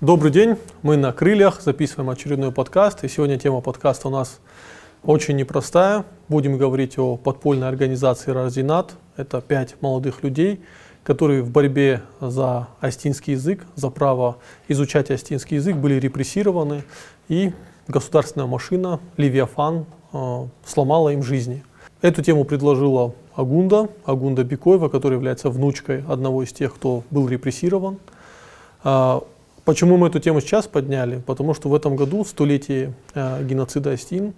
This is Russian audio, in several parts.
Добрый день, мы на крыльях, записываем очередной подкаст, и сегодня тема подкаста у нас очень непростая. Будем говорить о подпольной организации «Раздинат». Это пять молодых людей, которые в борьбе за астинский язык, за право изучать астинский язык были репрессированы, и государственная машина «Левиафан» э, сломала им жизни. Эту тему предложила Агунда, Агунда Бикоева, которая является внучкой одного из тех, кто был репрессирован. Почему мы эту тему сейчас подняли? Потому что в этом году столетие э, геноцида Астин,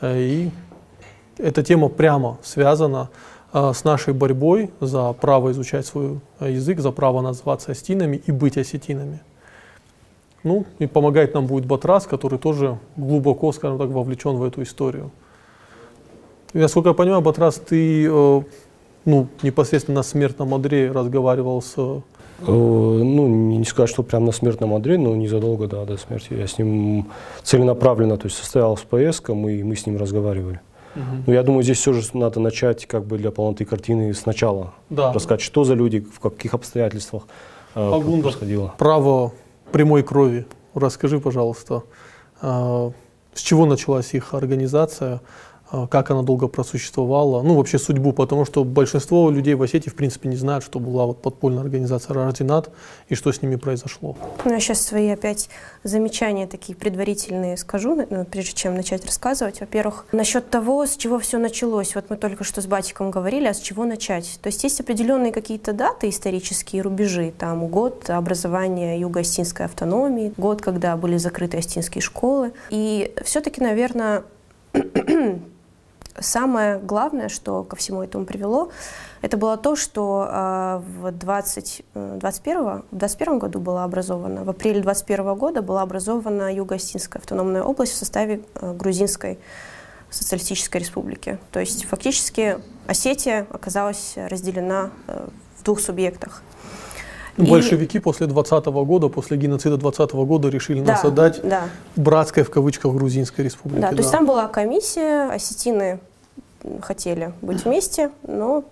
э, и эта тема прямо связана э, с нашей борьбой за право изучать свой э, язык, за право называться астинами и быть осетинами. Ну, и помогать нам будет Батрас, который тоже глубоко, скажем так, вовлечен в эту историю. Насколько я понимаю, Батрас, ты э, ну, непосредственно на смертном одре разговаривал с ну, не сказать, что прямо на смертном одре, но незадолго да, до смерти. Я с ним целенаправленно, то есть состоял с ПСК, мы, мы с ним разговаривали. Угу. Ну, я думаю, здесь все же надо начать как бы для полноты картины сначала. Да. Рассказать, что за люди, в каких обстоятельствах э, Агунда, происходило. Право прямой крови. Расскажи, пожалуйста, э, с чего началась их организация, как она долго просуществовала, ну вообще судьбу, потому что большинство людей в Осетии в принципе не знают, что была вот подпольная организация Рожденат и что с ними произошло. Ну, я сейчас свои опять замечания такие предварительные скажу, ну, прежде чем начать рассказывать. Во-первых, насчет того, с чего все началось. Вот мы только что с Батиком говорили, а с чего начать? То есть есть определенные какие-то даты, исторические рубежи, там год образования Юго-Остинской автономии, год, когда были закрыты остинские школы. И все-таки, наверное, Самое главное, что ко всему этому привело, это было то, что э, в 20, 21, э, в 21 году была образована, в апреле 21 года была образована Юго-Осетинская автономная область в составе э, Грузинской социалистической республики. То есть фактически Осетия оказалась разделена в двух субъектах. И... Большевики после 20 года, после геноцида 20 года решили да, нас отдать да. братской в кавычках Грузинской республике. Да, то есть там была комиссия, осетины хотели быть вместе, но,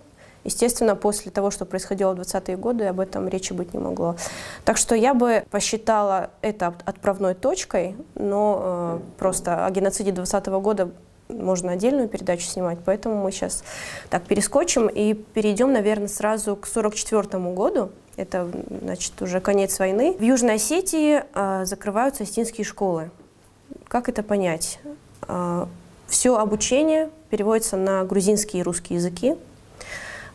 естественно, после того, что происходило в 20-е годы, об этом речи быть не могло. Так что я бы посчитала это отправной точкой, но э, просто о геноциде 20 -го года можно отдельную передачу снимать, поэтому мы сейчас так перескочим и перейдем, наверное, сразу к 44 году. Это, значит, уже конец войны. В Южной Осетии э, закрываются осетинские школы. Как это понять? Э, все обучение переводится на грузинский и русский языки.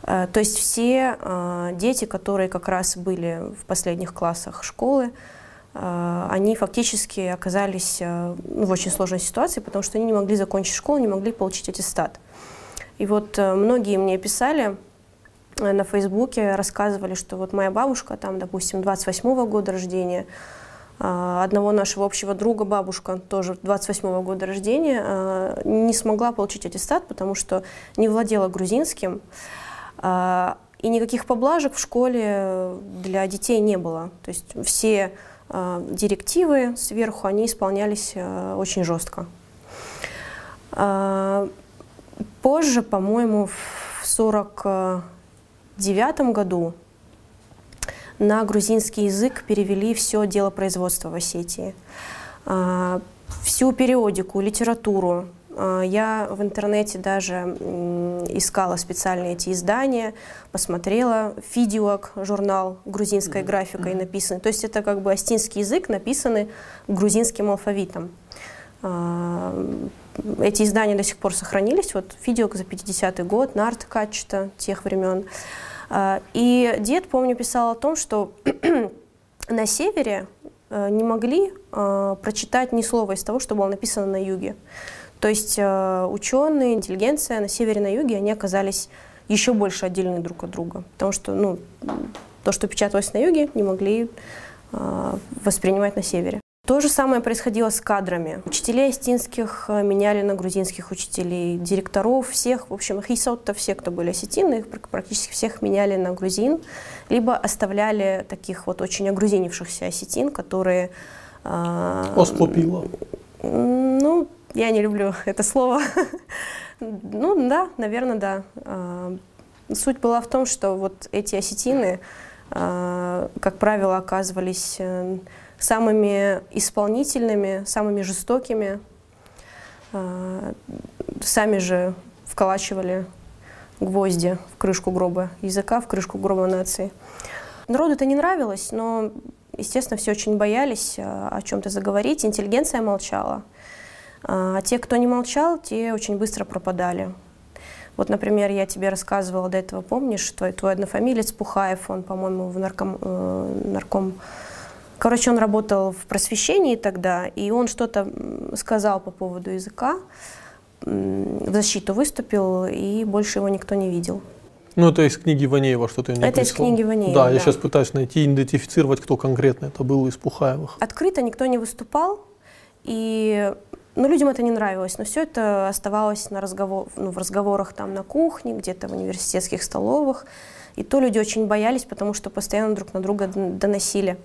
Э, то есть все э, дети, которые как раз были в последних классах школы, э, они фактически оказались в очень сложной ситуации, потому что они не могли закончить школу, не могли получить аттестат. И вот многие мне писали на Фейсбуке, рассказывали, что вот моя бабушка, там, допустим, 28 -го года рождения, одного нашего общего друга, бабушка, тоже 28-го года рождения, а, не смогла получить аттестат, потому что не владела грузинским. А, и никаких поблажек в школе для детей не было. То есть все директивы сверху, они исполнялись очень жестко. Позже, по-моему, в 49 году на грузинский язык перевели все дело производства в Осетии. А, всю периодику, литературу. А, я в интернете даже искала специальные эти издания, посмотрела. Фидиок, журнал грузинской графикой написан. То есть это как бы астинский язык, написанный грузинским алфавитом. А, эти издания до сих пор сохранились. Вот Фидиок за 50-й год, Нарт Качета тех времен. А, и дед, помню, писал о том, что на севере э, не могли э, прочитать ни слова из того, что было написано на юге. То есть э, ученые, интеллигенция на севере и на юге, они оказались еще больше отдельны друг от друга. Потому что ну, то, что печаталось на юге, не могли воспринимать на севере. То же самое происходило с кадрами. Учителей осетинских э, меняли на грузинских учителей, директоров всех, в общем, хисот-то все, кто были осетины, их практически всех меняли на грузин, либо оставляли таких вот очень огрузинившихся осетин, которые... Э, Осклопила. Ну, я не люблю это слово. ну, да, наверное, да. Э, суть была в том, что вот эти осетины, э, как правило, оказывались самыми исполнительными, самыми жестокими. А, сами же вколачивали гвозди в крышку гроба языка, в крышку гроба нации. Народу это не нравилось, но, естественно, все очень боялись а, о чем-то заговорить. Интеллигенция молчала. А те, кто не молчал, те очень быстро пропадали. Вот, например, я тебе рассказывала до этого, помнишь, твой, твой однофамилец Пухаев, он, по-моему, в нарком, э, нарком... Короче, он работал в просвещении тогда, и он что-то сказал по поводу языка, в защиту выступил, и больше его никто не видел. Ну, это из книги Ванеева что-то Это из книги Ванеева, да, да, я сейчас пытаюсь найти, идентифицировать, кто конкретно это был из Пухаевых. Открыто никто не выступал, и ну, людям это не нравилось, но все это оставалось на разговор, ну, в разговорах там на кухне, где-то в университетских столовых. И то люди очень боялись, потому что постоянно друг на друга доносили.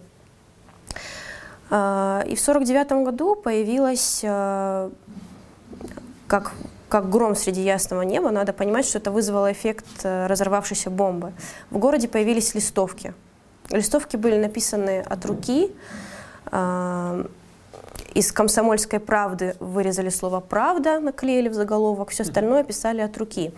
А, и в 1949 году появилась, а, как, как гром среди ясного неба, надо понимать, что это вызвало эффект э, разорвавшейся бомбы. В городе появились листовки. Листовки были написаны от руки, а, из «Комсомольской правды» вырезали слово «правда», наклеили в заголовок, все остальное писали от руки.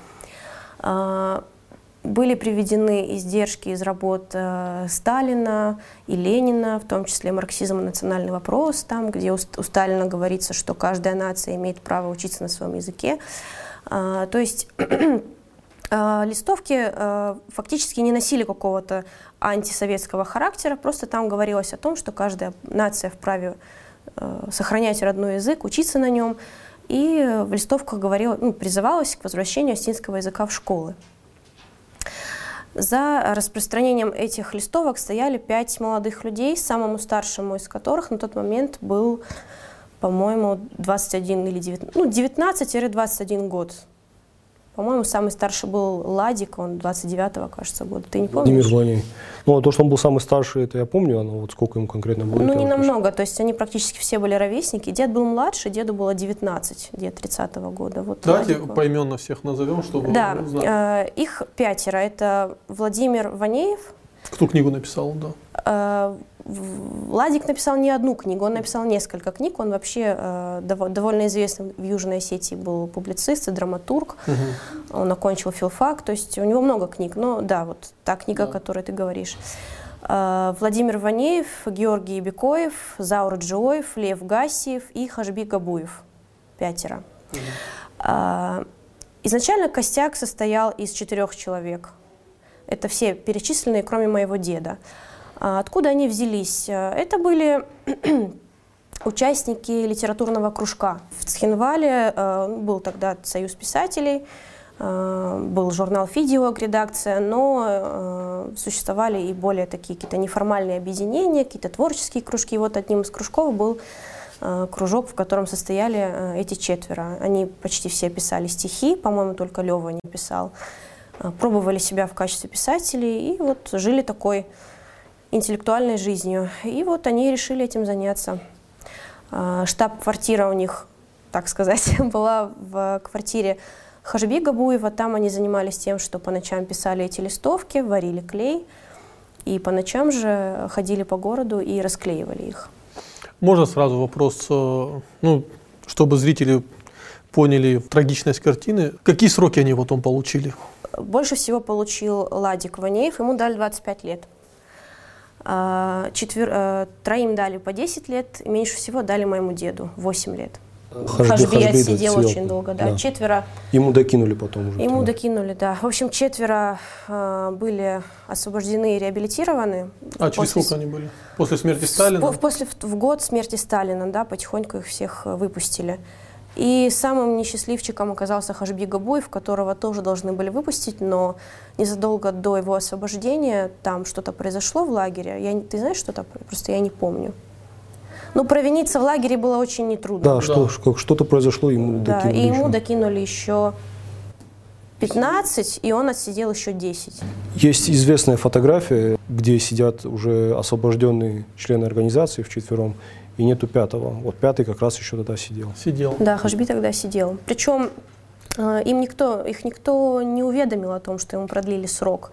Были приведены издержки из работ э, Сталина и Ленина, в том числе «Марксизм и национальный вопрос», там, где у Сталина говорится, что каждая нация имеет право учиться на своем языке. А, то есть а, листовки э, фактически не носили какого-то антисоветского характера, просто там говорилось о том, что каждая нация вправе Э, сохранять родной язык, учиться на нем. И в листовках говорила, ну, призывалась к возвращению осетинского языка в школы. За распространением этих листовок стояли пять молодых людей, самому старшему из которых на тот момент был, по-моему, 21 или 19, ну, 19-21 год. По-моему, самый старший был Ладик, он 29-го, кажется, года. Ты не помнишь? Владимир Ваней. Ну, а то, что он был самый старший, это я помню, а вот сколько ему конкретно было? Ну, не намного, то есть они практически все были ровесники. Дед был младше, деду было 19, дед 30-го года. Вот Давайте Ладику. поименно всех назовем, чтобы Да, э, их пятеро. Это Владимир Ванеев. Кто книгу написал, да? Э, Владик написал не одну книгу, он написал несколько книг. Он вообще э, довольно известный в Южной Осетии был публицист и драматург. Угу. Он окончил филфак, то есть у него много книг. Но да, вот та книга, да. о которой ты говоришь. Э, Владимир Ванеев, Георгий Бекоев, Заур Джоев, Лев Гасиев и Хажби Габуев. Пятеро. Угу. Э, изначально костяк состоял из четырех человек. Это все перечисленные, кроме моего деда. А откуда они взялись? Э, это были участники литературного кружка. В Цхинвале э, был тогда Союз писателей, э, был журнал «Фидео», редакция, но существовали и более такие какие-то неформальные объединения, какие-то творческие кружки. И вот одним из кружков был кружок, в котором состояли эти четверо. Они почти все писали стихи, по-моему, только Лева не писал. Пробовали себя в качестве писателей и вот жили такой интеллектуальной жизнью. И вот они решили этим заняться. А, штаб-квартира у них, так сказать, была в квартире Хажби Габуева. Там они занимались тем, что по ночам писали эти листовки, варили клей. И по ночам же ходили по городу и расклеивали их. Можно сразу вопрос, э, ну, чтобы зрители поняли трагичность картины. Какие сроки они потом получили? Больше всего получил Ладик Ванеев, ему дали 25 лет. А, четвер... Э, троим дали по 10 лет, меньше всего дали моему деду 8 лет. Хажби, Хажби сидел очень долго, да. да. Четверо. Ему докинули потом уже. Ему тогда. докинули, да. В общем, четверо э, были освобождены и реабилитированы. А после... через сколько они были? После смерти Сталина? В, после, в год смерти Сталина, да, потихоньку их всех э, выпустили. И самым несчастливчиком оказался Хашби Габуев, которого тоже должны были выпустить, но незадолго до его освобождения там что-то произошло в лагере. Я, ты знаешь что-то? Просто я не помню. Ну, провиниться в лагере было очень нетрудно. Да, да. Что, что-то произошло, ему да, докинули. И ему еще. докинули еще 15, и он отсидел еще 10. Есть известная фотография, где сидят уже освобожденные члены организации вчетвером, и нету пятого. Вот пятый как раз еще тогда сидел. Сидел. Да, Хашби тогда сидел. Причем э, им никто, их никто не уведомил о том, что ему продлили срок.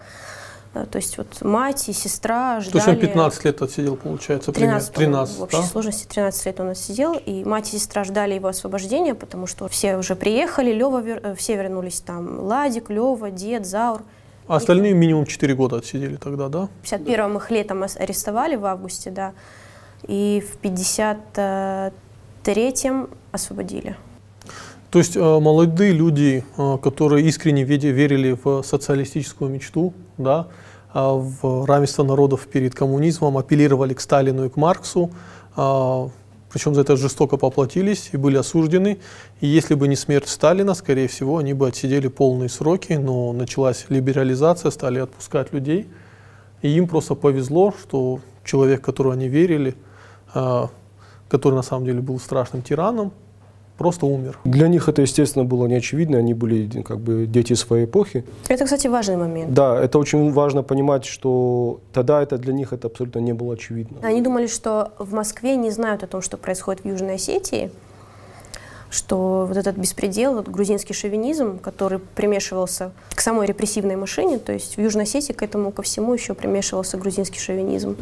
Э, то есть вот мать и сестра ждали... То есть он 15 лет отсидел, получается, 13, 13 в общей да? сложности 13 лет он отсидел, и мать и сестра ждали его освобождения, потому что все уже приехали, Лева, вер... все вернулись там, Ладик, Лева, дед, Заур. А остальные минимум 4 года отсидели тогда, да? В 51-м их летом арестовали в августе, да, и в 53-м освободили. То есть э, молодые люди, э, которые искренне верили в социалистическую мечту, да, э, в равенство народов перед коммунизмом, апеллировали к Сталину и к Марксу, причем за это жестоко поплатились и были осуждены. И если бы не смерть Сталина, скорее всего, они бы отсидели полные сроки, но началась либерализация, стали отпускать людей. И им просто повезло, что человек, которого они верили, который на самом деле был страшным тираном, просто умер. Для них это, естественно, было не очевидно, они были как бы дети своей эпохи. Это, кстати, важный момент. Да, это очень важно понимать, что тогда это для них это абсолютно не было очевидно. Они думали, что в Москве не знают о том, что происходит в Южной Осетии, что вот этот беспредел, вот грузинский шовинизм, который примешивался к самой репрессивной машине, то есть в Южной Осетии к этому ко всему еще примешивался грузинский шовинизм.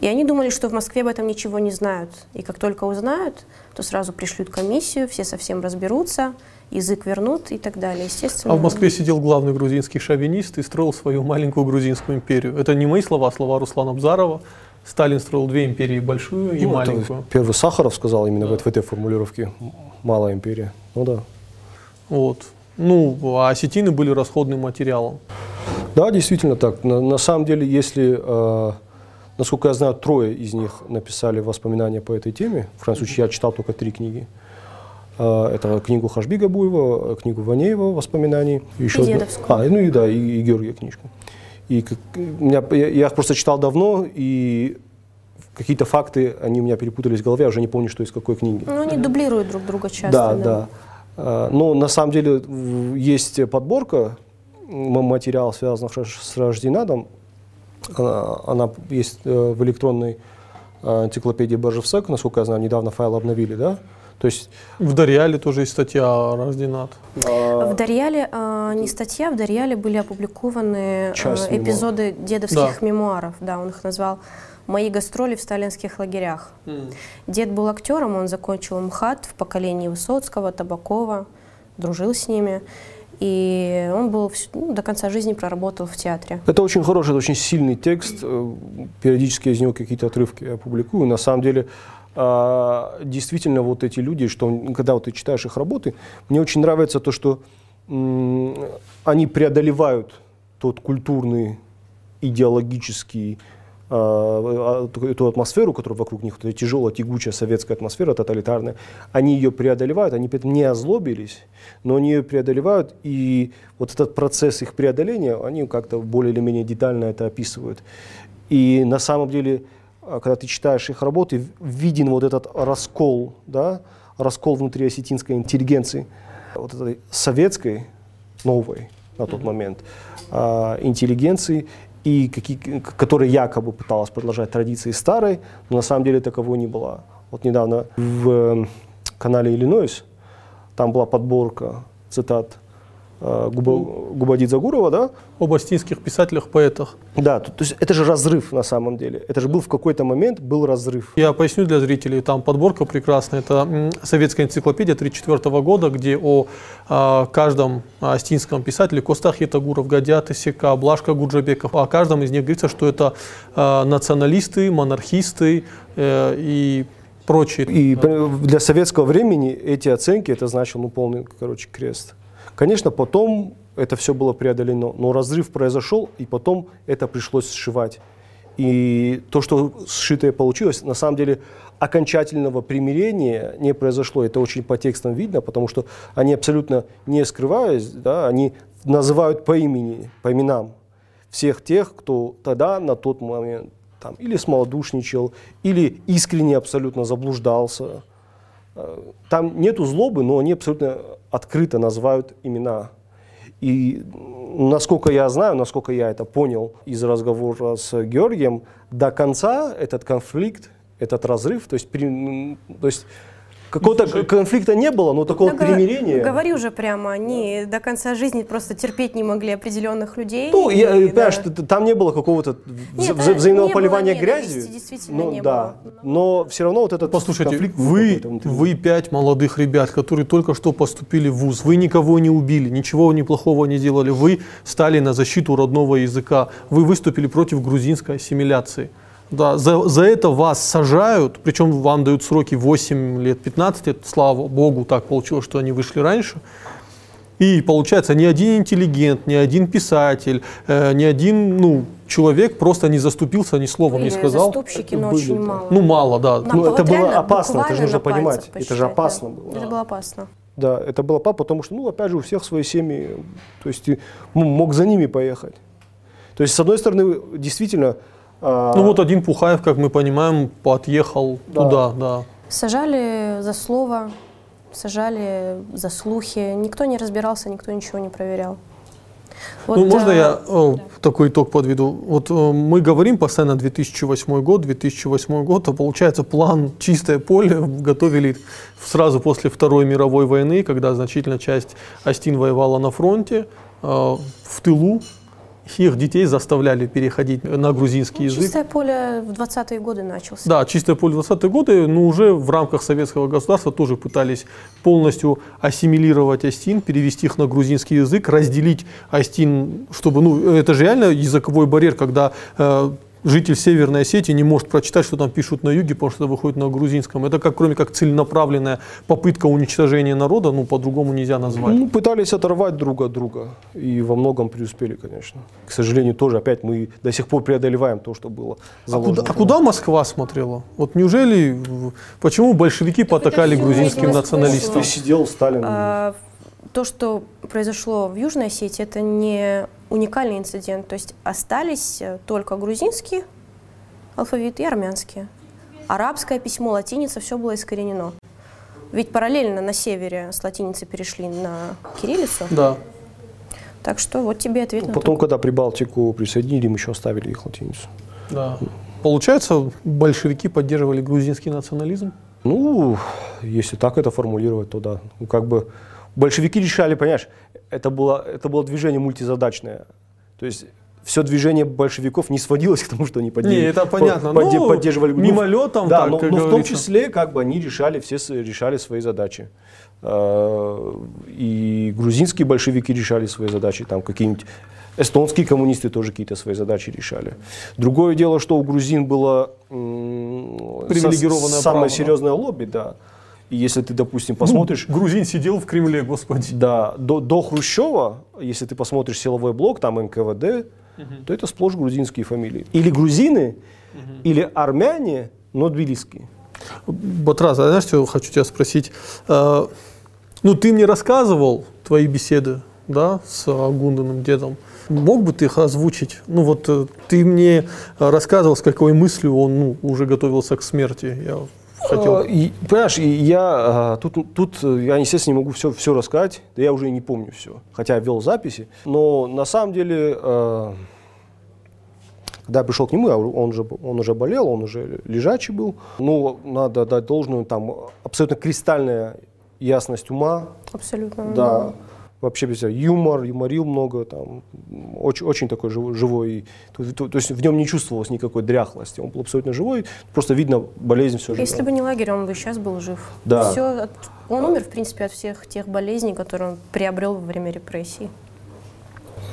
И они думали, что в Москве об этом ничего не знают. И как только узнают, то сразу пришлют комиссию, все совсем разберутся, язык вернут и так далее. Естественно. А в Москве сидел главный грузинский шовинист и строил свою маленькую грузинскую империю. Это не мои слова, а слова Руслана Бзарова. Сталин строил две империи, большую и ну, маленькую. Первый Сахаров сказал именно да. в этой формулировке «малая империя». Ну да. Вот. Ну, а осетины были расходным материалом. Да, действительно так. На, на самом деле, если э, Насколько я знаю, трое из них написали воспоминания по этой теме. В крайнем случае, я читал только три книги. А, это книгу Хашбига Буева, книгу Ванеева «Воспоминаний». Еще и Дедовскую. А, ну и да, и, и Георгия книжку. И как, меня, я, я просто читал давно, и какие-то факты, они у меня перепутались в голове, я уже не помню, что из какой книги. Ну, они дублируют друг друга часто. Да, да. да. А, но на самом деле есть подборка материалов, связанных с Рожденадом, она, она есть э, в электронной э, энциклопедии Бажевсек, насколько я знаю, недавно файл обновили, да? То есть в Дарьяле тоже есть статья Рожденат. А... В Дарьяле э, не статья, в Дарьяле были опубликованы э, эпизоды дедовских да. мемуаров. Да, он их назвал «Мои гастроли в сталинских лагерях». Mm. Дед был актером, он закончил МХАТ в поколении Высоцкого, Табакова, дружил с ними. И он был ну, до конца жизни проработал в театре. Это очень хороший, это очень сильный текст. Э, периодически из него какие-то отрывки я публикую. На самом деле, а, действительно, вот эти люди, что когда вот ты читаешь их работы, мне очень нравится то, что они преодолевают тот культурный, идеологический эту атмосферу, которая вокруг них, тяжелая, тягучая советская атмосфера, тоталитарная, они ее преодолевают, они при этом не озлобились, но они ее преодолевают, и вот этот процесс их преодоления, они как-то более или менее детально это описывают. И на самом деле, а, когда ты читаешь их работы, виден вот этот раскол, да, раскол внутри осетинской интеллигенции, вот этой советской, новой на тот момент, интеллигенции и какие, которая якобы пыталась продолжать традиции старой, но на самом деле таковой не была. Вот недавно в эм, канале Иллинойс там была подборка цитат Э, Губадидзе Гурова, да? Об астинских писателях, поэтах. Да, то, то есть это же разрыв на самом деле. Это же был в какой-то момент был разрыв. Я поясню для зрителей, там подборка прекрасная. Это советская энциклопедия 1934 года, где о а, каждом астинском писателе, Костах Етагуров, Гадят Исека, Блашка Гуджабеков, о каждом из них говорится, что это а, националисты, монархисты э, и прочие. И для советского времени эти оценки, это значило ну, полный, короче, крест. Конечно, потом это все было преодолено, но разрыв произошел, и потом это пришлось сшивать. И то, что сшитое получилось, на самом деле окончательного примирения не произошло. Это очень по текстам видно, потому что они абсолютно не скрываясь, да, они называют по имени, по именам всех тех, кто тогда на тот момент там, или смолодушничал, или искренне абсолютно заблуждался. Э, там нету злобы, но они абсолютно открыто называют имена. И насколько я знаю, насколько я это понял из разговора с Георгием, до конца этот конфликт, этот разрыв, то есть, при, то есть какого-то конфликта не было, но такого Ну, примирения. Говори уже прямо, они до конца жизни просто терпеть не могли определенных людей. Ну, я, и, понимаешь, да. там не было какого-то вза- Нет, вза- взаимного не было поливания ненависти, грязью. действительно ну, не да. было. Но все равно вот этот Послушайте, конфликт вы, вы пять молодых ребят, которые только что поступили в ВУЗ, вы никого не убили, ничего неплохого не делали, вы стали на защиту родного языка, вы выступили против грузинской ассимиляции. Да, за, за это вас сажают, причем вам дают сроки 8 лет, 15 лет, слава богу, так получилось, что они вышли раньше. И получается, ни один интеллигент, ни один писатель, э, ни один ну, человек просто не заступился, ни словом не Были сказал. заступщики, но Были, очень да. мало. Ну, мало, да. Нам Ну, это было опасно, это же нужно понимать, это же опасно да. было. Это было опасно. Да, это было папа, потому что, ну, опять же, у всех свои семьи, то есть ты ну, мог за ними поехать. То есть, с одной стороны, действительно... а, Ну вот один Пухаев, как мы понимаем, отъехал Да. туда, да. Сажали за слово, сажали за слухи. Никто не разбирался, никто ничего не проверял. Вот, ну, можно а, я э, такой итог подведу? Вот э, мы говорим постоянно 2008 год, 2008 год, а получается план «Чистое поле» готовили сразу после Второй мировой войны, когда значительная часть Астин воевала на фронте, э, в тылу. Их детей заставляли переходить на грузинский ну, язык. Чистое поле в 20-е годы начался. Да, чистое поле 20-е годы, но уже в рамках советского государства тоже пытались полностью ассимилировать астин, перевести их на грузинский язык, разделить астин, чтобы, ну, это же реально языковой барьер, когда э, житель Северной Осетии не может прочитать, что там пишут на юге, потому что это выходит на грузинском. Это как, кроме как целенаправленная попытка уничтожения народа, ну, по-другому нельзя назвать. Ну, пытались оторвать друг от друга. И во многом преуспели, конечно. К сожалению, тоже опять мы до сих пор преодолеваем то, что было А заложено. куда, а куда Москва смотрела? Вот неужели, почему большевики потакали грузинским националистам? Сидел Сталин. А, то, что произошло в Южной Осетии, это не уникальный инцидент. То есть остались э, только грузинский алфавит и армянский. Арабское письмо, латиница, все было искоренено. Ведь параллельно на севере с латиницы перешли на кириллицу. Да. Так что вот тебе ответ на Потом, то. когда Прибалтику присоединили, им еще оставили их латиницу. Да. Получается, большевики поддерживали грузинский национализм? Ну, если так это формулировать, то да. Ну, как бы большевики решали, понимаешь, это было, это было движение мультизадачное. То есть все движение большевиков не сводилось к тому, что они поддерживали, Не, это понятно. подде- Ну, поддерживали. Мимолетом, да, так, но, но в том числе как бы они решали, все решали свои задачи. Э, И грузинские большевики решали свои задачи, там какие-нибудь эстонские коммунисты тоже какие-то свои задачи решали. Другое дело, что у грузин было Привилегированное со- право, самое да? серьезное лобби, да. И если ты, допустим, посмотришь, Грузин сидел в Кремле, господи. да, до, до Хрущева, если ты посмотришь силовой блок, там НКВД, то это сплошь грузинские фамилии. Или грузины, или армяне, но тбилисские. Батрас, а знаешь, что хочу тебя спросить? Э, Ну, ты мне рассказывал твои беседы, да, с Агунданым дедом. Мог бы ты их озвучить? Ну вот э, ты мне рассказывал, с какой мыслью он ну, уже готовился к смерти. Я хотел. А, и, понимаешь, я а, тут, тут я, естественно, не могу все, все рассказать, да я уже и не помню все, хотя я вел записи. Но на самом деле, а, когда я пришел к нему, он, уже, он уже болел, он уже лежачий был. Ну, надо дать должную, там абсолютно кристальная ясность ума, Абсолютно. да. Вообще без юмор, юморил много, там, очень, очень такой живой, живой. То, то- то есть в нем не чувствовалось никакой дряхлости, он был абсолютно живой, просто видно болезнь все же. Если бы не лагерь, он бы сейчас был жив. Да. От- он умер, в принципе, от всех тех болезней, которые он приобрел во время репрессий.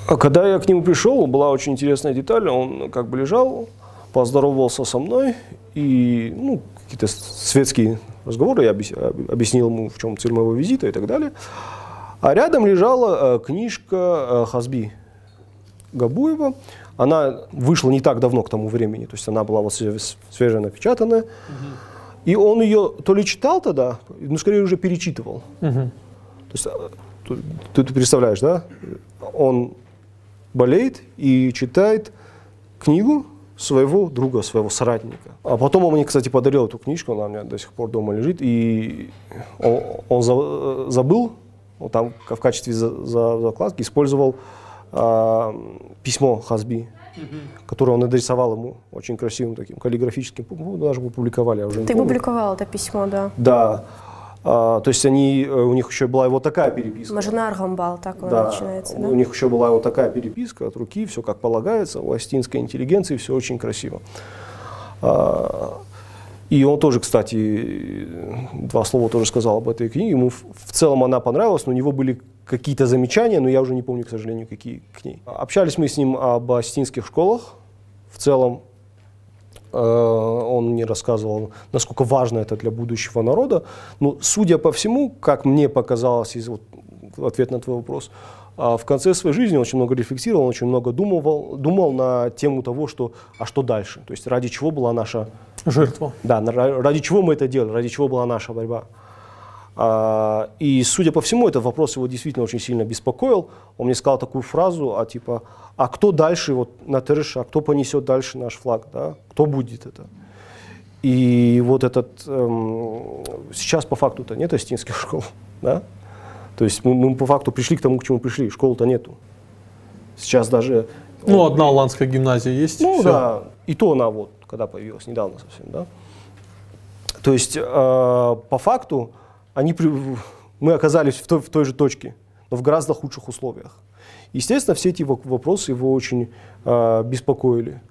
А когда я к нему пришел, была очень интересная деталь. Он как бы лежал, поздоровался со мной и ну, какие-то светские разговоры. Я объяс- объяснил ему, в чем цель моего визита и так далее. А рядом лежала э, книжка э, Хазби Габуева. Она вышла не так давно к тому времени, то есть она была вот све- свежая напечатанная. И он ее то ли читал тогда, ну скорее уже перечитывал. Мгм. То есть, э, ты, ты- ты представляешь, да? Он болеет и читает книгу своего друга, своего соратника. А потом он мне, кстати, подарил эту книжку, она у меня до сих пор дома лежит, и он, он за- забыл, там в качестве за- за- закладки использовал а, письмо Хазби, которое он адресовал ему очень красивым таким каллиграфическим, ну, даже опубликовали, я уже Ты помню. публиковал это письмо, да. Да. А, то есть они, э, у них еще была вот такая переписка. Мажинар Гамбал, так он да, начинается, да? У них еще была вот такая переписка от руки, все как полагается, у астинской интеллигенции все очень красиво. А, и он тоже, кстати, два слова тоже сказал об этой книге. Ему в целом она понравилась, но у него были какие-то замечания, но я уже не помню, к сожалению, какие к ней. Общались мы с ним об астинских школах. В целом э, он мне рассказывал, насколько важно это для будущего народа. Но, судя по всему, как мне показалось, из, вот, ответ на твой вопрос, а в конце своей жизни он очень много рефлексировал, очень много думал, думал на тему того, что, а что дальше, то есть ради чего была наша жертва. Да, ради чего мы это делали, ради чего была наша борьба. А, и, судя по всему, этот вопрос его действительно очень сильно беспокоил. Он мне сказал такую фразу, а типа, а кто дальше вот на ТРШ, а кто понесет дальше наш флаг, да? кто будет это? И вот этот, эм, сейчас по факту-то нет астинских школ, да? То есть мы, мы по факту пришли к тому, к чему пришли, школы-то нету. Сейчас даже... Ну, одна Аланская гимназия есть. Ну, все. да, и то она вот, когда появилась, недавно совсем, да? То есть, э, по факту, они, мы оказались в той, в той же точке, но в гораздо худших условиях. Естественно, все эти вопросы его очень э, беспокоили.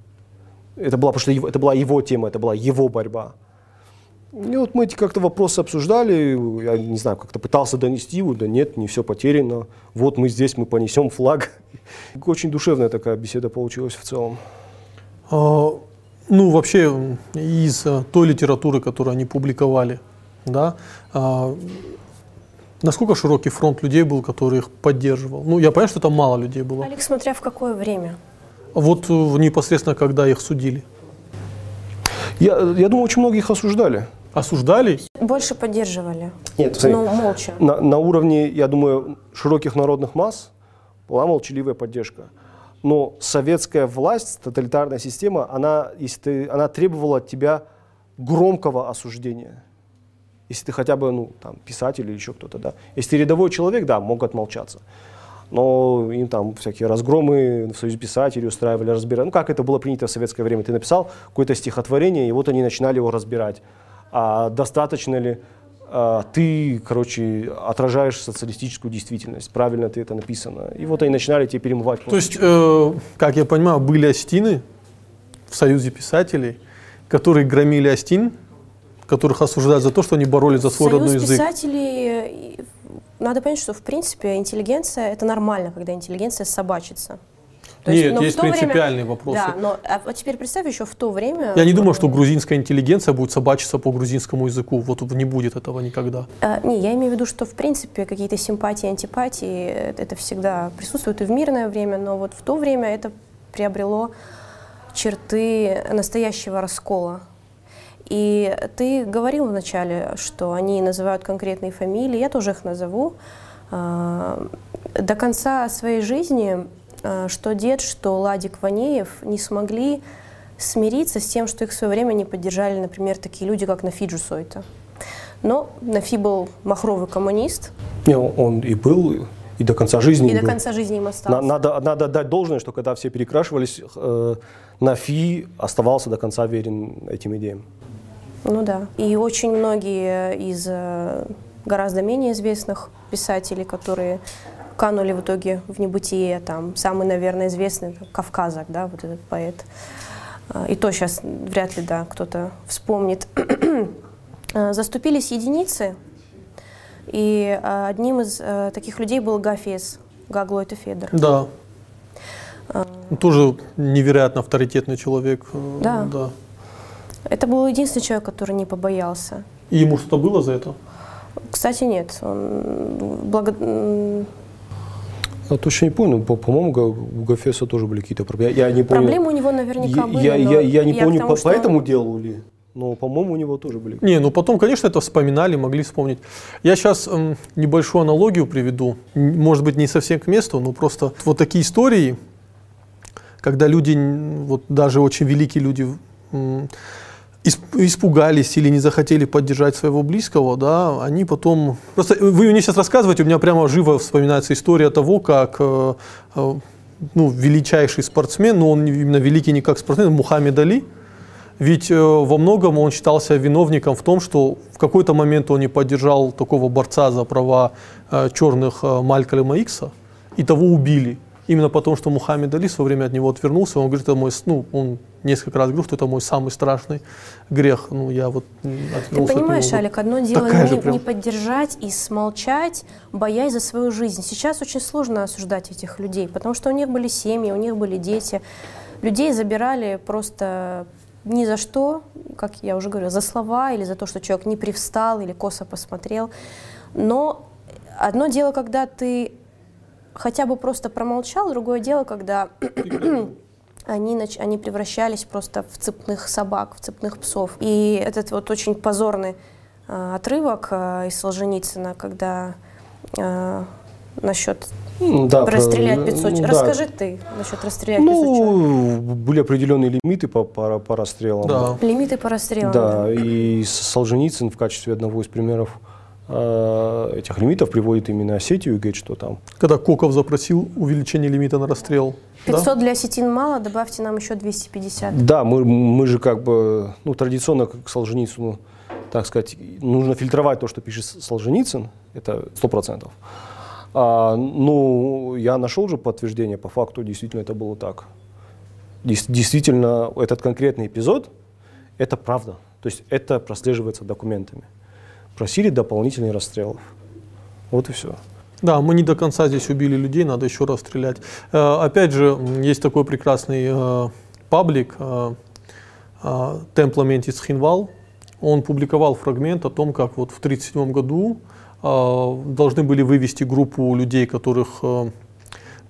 Это была, потому что его, это была его тема, это была его борьба. И вот мы эти как-то вопросы обсуждали, я не знаю, как-то пытался донести его, да нет, не все потеряно. Вот мы здесь, мы понесем флаг. Очень душевная такая беседа получилась в целом. Ну, вообще, из э, той литературы, которую они публиковали, да, а, насколько широкий фронт людей был, который их поддерживал? Ну, я понимаю, что там мало людей было. Алекс, смотря в какое время. Вот э, непосредственно, когда их судили. Я, я думаю, очень многие их осуждали. Осуждали? Больше поддерживали. Нет, смотри, но молча. На, на уровне, я думаю, широких народных масс была молчаливая поддержка. Но советская власть, тоталитарная система, она, если ты, она требовала от тебя громкого осуждения если ты хотя бы, ну, там, писатель или еще кто-то, да. Если ты рядовой человек, да, мог отмолчаться. Но им там всякие разгромы в Союзе писателей устраивали, разбирали. Ну, как это было принято в советское время. Ты написал какое-то стихотворение, и вот они начинали его разбирать. А достаточно ли ты, короче, отражаешь социалистическую действительность, правильно ты это написано. И вот они начинали тебе перемывать. То есть, э, как я понимаю, были Астины в Союзе писателей, которые громили Астин, которых осуждают за то, что они боролись за свой Союз родной язык. писателей, надо понять, что в принципе интеллигенция, это нормально, когда интеллигенция собачится. То Нет, есть, есть принципиальные время, вопросы. Да, но а, теперь представь еще в то время... Я не думаю, что грузинская интеллигенция будет собачиться по грузинскому языку. Вот не будет этого никогда. А, не, я имею в виду, что в принципе какие-то симпатии, антипатии, это всегда присутствует и в мирное время, но вот в то время это приобрело черты настоящего раскола и ты говорил вначале, что они называют конкретные фамилии, я тоже их назову. А, до конца своей жизни что дед, что Ладик Ванеев не смогли смириться с тем, что их в свое время не поддержали, например, такие люди, как Нафи Джусойта. Но Нафи был махровый коммунист. Не, он и был, и до конца жизни. И до конца жизни им остался. Надо, надо дать должное, что когда все перекрашивались, э, Нафи оставался до конца верен этим идеям. Ну да. И очень многие из э, гораздо менее известных писателей, которые канули в итоге в небытие, там, самый, наверное, известный Кавказак, да, вот этот поэт. Э, и то сейчас вряд ли, да, кто-то вспомнит. Э, заступились единицы, и одним из таких людей был Гафес, Гаглойта Федор. Да. Тоже невероятно авторитетный человек. Да. да. Это был единственный человек, который не побоялся. И ему что-то было за это? Кстати, нет. Он благо... Я точно не помню, по-моему, у Гафеса тоже были какие-то проблемы. Я не помню. Проблемы у него наверняка я, были. Я, я, я не я помню, по, что... по этому делу ли. Но, по-моему, у него тоже были. Не, ну потом, конечно, это вспоминали, могли вспомнить. Я сейчас эм, небольшую аналогию приведу. Может быть, не совсем к месту, но просто вот такие истории, когда люди, вот даже очень великие люди, испугались или не захотели поддержать своего близкого, да, они потом... Просто вы мне сейчас рассказываете, у меня прямо живо вспоминается история того, как э, э, ну, величайший спортсмен, но он именно великий не как спортсмен, Мухаммед Али, Ведь э, во многом он считался виновником в том, что в какой-то момент он не поддержал такого борца за права черных Малькольма Икса, и того убили. Именно потому, что Мухаммед Али в свое время от него отвернулся, он говорит, это мой, ну, он несколько раз говорил, что это мой самый страшный грех. Ну, я вот Ты понимаешь, него. Алик, одно дело не, прям... не поддержать и смолчать, боясь за свою жизнь. Сейчас очень сложно осуждать этих людей, потому что у них были семьи, у них были дети. Людей забирали просто ни за что, как я уже говорила, за слова или за то, что человек не привстал или косо посмотрел. Но одно дело, когда ты хотя бы просто промолчал, другое дело, когда они, нач... они превращались просто в цепных собак, в цепных псов. И этот вот очень позорный э, отрывок э, из Солженицына, когда э, насчет да, расстрелять про, 500 человек. Да. Расскажи ты насчет расстрелять ну, 500 человек. Были определенные лимиты по, по, по расстрелам. Да. Лимиты по расстрелам. Да, да, и Солженицын в качестве одного из примеров этих лимитов приводит именно Осетию и говорит, что там... Когда Коков запросил увеличение лимита на расстрел. 500 да? для осетин мало, добавьте нам еще 250. Да, мы, мы же как бы, ну, традиционно к Солженицыну, так сказать, нужно фильтровать то, что пишет Солженицын, это сто процентов. А, ну, я нашел же подтверждение, по факту действительно это было так. Действительно, этот конкретный эпизод, это правда. То есть это прослеживается документами просили дополнительных расстрелов. Вот и все. Да, мы не до конца здесь убили людей, надо еще раз стрелять. Э, опять же, есть такой прекрасный э, паблик э, Темпламентис Хинвал. Он публиковал фрагмент о том, как вот в 1937 году должны были вывести группу людей, которых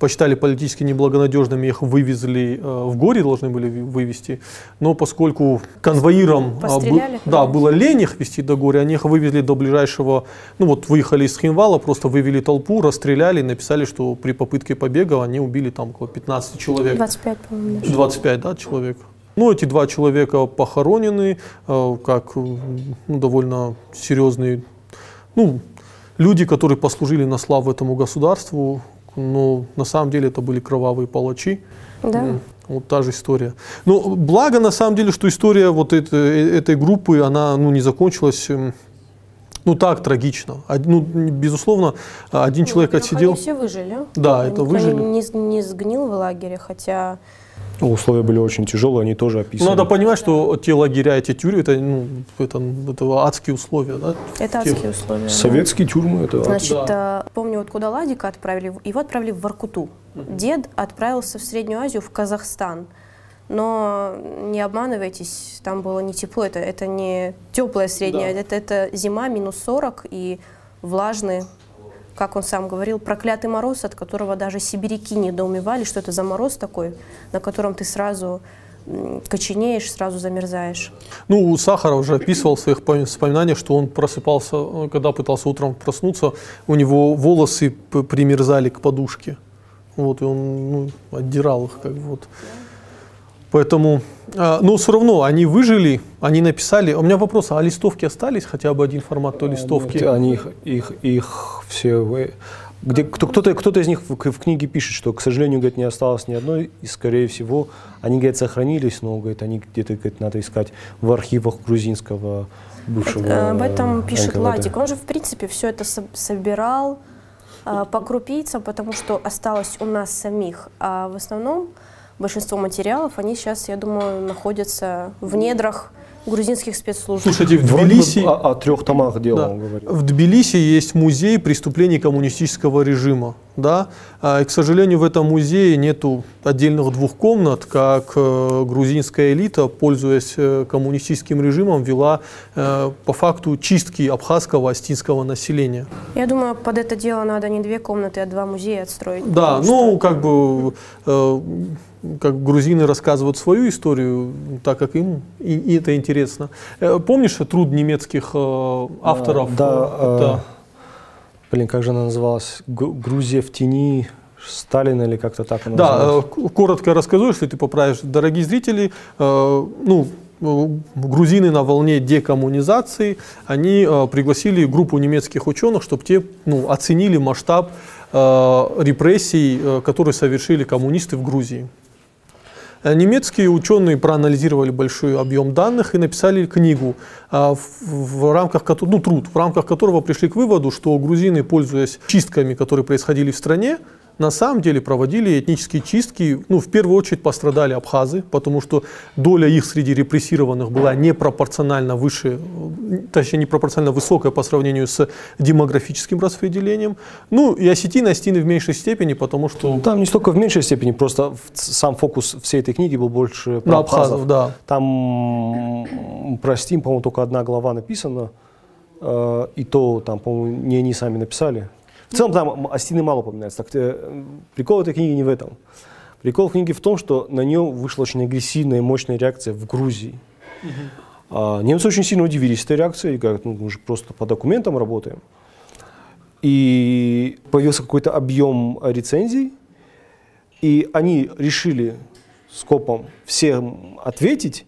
посчитали политически неблагонадежными, их вывезли э, в горе, должны были вывести. Но поскольку конвоирам а, да, было лень их вести до горя, они их вывезли до ближайшего, ну вот выехали из Хинвала, просто вывели толпу, расстреляли, написали, что при попытке побега они убили там около 15 человек. 25, по-моему. 25, да, человек. Ну, эти два человека похоронены, э, как ну, довольно серьезные, ну, люди, которые послужили на славу этому государству, но на самом деле это были кровавые палачи. Да. Вот та же история. Но благо, на самом деле, что история вот этой, этой группы, она ну, не закончилась эм, ну так трагично. Ну, безусловно, один ну, человек отсидел. Они все выжили. Да, это выжили. Не, не сгнил в лагере, хотя ну, условия были очень тяжелые, они тоже описаны. Надо понимать, что те лагеря, эти тюрьмы, это, ну, это, это адские условия. Да? Это адские условия. Советские да. тюрьмы это Значит, да. Э, помню, вот куда Ладика отправили, его отправили в Воркуту. Угу. Дед отправился в Среднюю Азию, в Казахстан. Но не обманывайтесь, там было не тепло, это, это не теплая средняя, да. это, это зима, минус 40 и влажный как он сам говорил, проклятый мороз, от которого даже сибиряки недоумевали, что это за мороз такой, на котором ты сразу коченеешь, сразу замерзаешь. Ну, Сахаров уже описывал в своих воспоминаниях, что он просыпался, э, когда пытался утром проснуться, у него волосы примерзали к подушке. Вот, и он ну, отдирал их, как бы вот. Поэтому, а, но все равно они выжили, они написали. У меня вопрос, а листовки остались? Хотя бы один формат той листовки? Нет, они их, их, их все... Где, кто-то, кто-то из них в, в книге пишет, что, к сожалению, говорит, не осталось ни одной, и, скорее всего, они, говорит, сохранились, но, говорит, они где-то, говорит, надо искать в архивах грузинского бывшего э, Об этом пишет НКВД. Ладик. Он же, в принципе, все это собирал по крупицам, потому что осталось у нас самих. А в основном большинство материалов, они сейчас, я думаю, находятся в недрах грузинских спецслужб. Слушайте, в Тбилиси... О, о трех томах дела да. он говорит. В Тбилиси есть музей преступлений коммунистического режима. Да? А, и, к сожалению, в этом музее нету отдельных двух комнат, как э, грузинская элита, пользуясь э, коммунистическим режимом, вела э, по факту чистки абхазского, астинского населения. Я думаю, под это дело надо не две комнаты, а два музея отстроить. Да, ну, что... как бы как грузины рассказывают свою историю, так как им и, и это интересно. Э, помнишь труд немецких э, авторов? Да, э, да. Э, блин, как же она называлась? Грузия в тени Сталина или как-то так она Да, э, коротко расскажу, если ты поправишь. Дорогие зрители, э, ну, грузины на волне декоммунизации, они э, пригласили группу немецких ученых, чтобы те ну, оценили масштаб э, репрессий, э, которые совершили коммунисты в Грузии. Немецкие ученые проанализировали большой объем данных и написали книгу, в, в рамках, ну, труд, в рамках которого пришли к выводу, что грузины, пользуясь чистками, которые происходили в стране, на самом деле проводили этнические чистки. Ну, в первую очередь пострадали абхазы, потому что доля их среди репрессированных была непропорционально выше, точнее непропорционально высокая по сравнению с демографическим распределением. Ну и осетины, осетины в меньшей степени, потому что... Там не столько в меньшей степени, просто сам фокус всей этой книги был больше про На абхазов. абхазов да. Там про Стим, по-моему, только одна глава написана, э, и то там, по-моему, не они сами написали. В целом там Астины мало упоминается. Так, э, прикол этой книги не в этом. Прикол книги в том, что на нее вышла очень агрессивная и мощная реакция в Грузии. Угу. А, немцы очень сильно удивились этой реакцией, как ну, мы же просто по документам работаем. И появился какой-то объем рецензий, и они решили скопом всем ответить,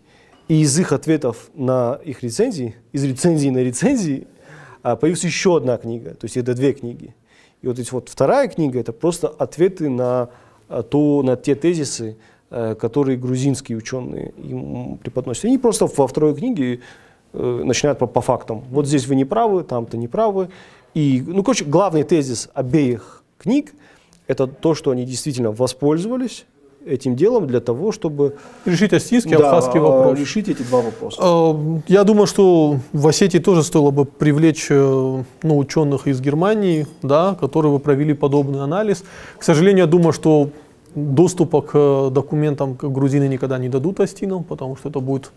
и из их ответов на их рецензии, из рецензии на рецензии, а, появилась еще одна книга, то есть это две книги. И вот, эти вот вторая книга – это просто ответы на, э, то, на те тезисы, э, которые грузинские ученые им преподносят. Они просто во второй книге э, начинают по, по фактам. Вот здесь вы не правы, там-то не правы. И, ну, короче, главный тезис обеих книг – это то, что они действительно воспользовались этим делом для того, чтобы решить осетинский, да, абхазский вопрос. решить эти два вопроса. А, я думаю, что в Осетии тоже стоило бы привлечь э, ну, ученых из Германии, да, которые бы провели подобный анализ. К сожалению, я думаю, что доступа к э, документам грузины никогда не дадут остинам, потому что это будет...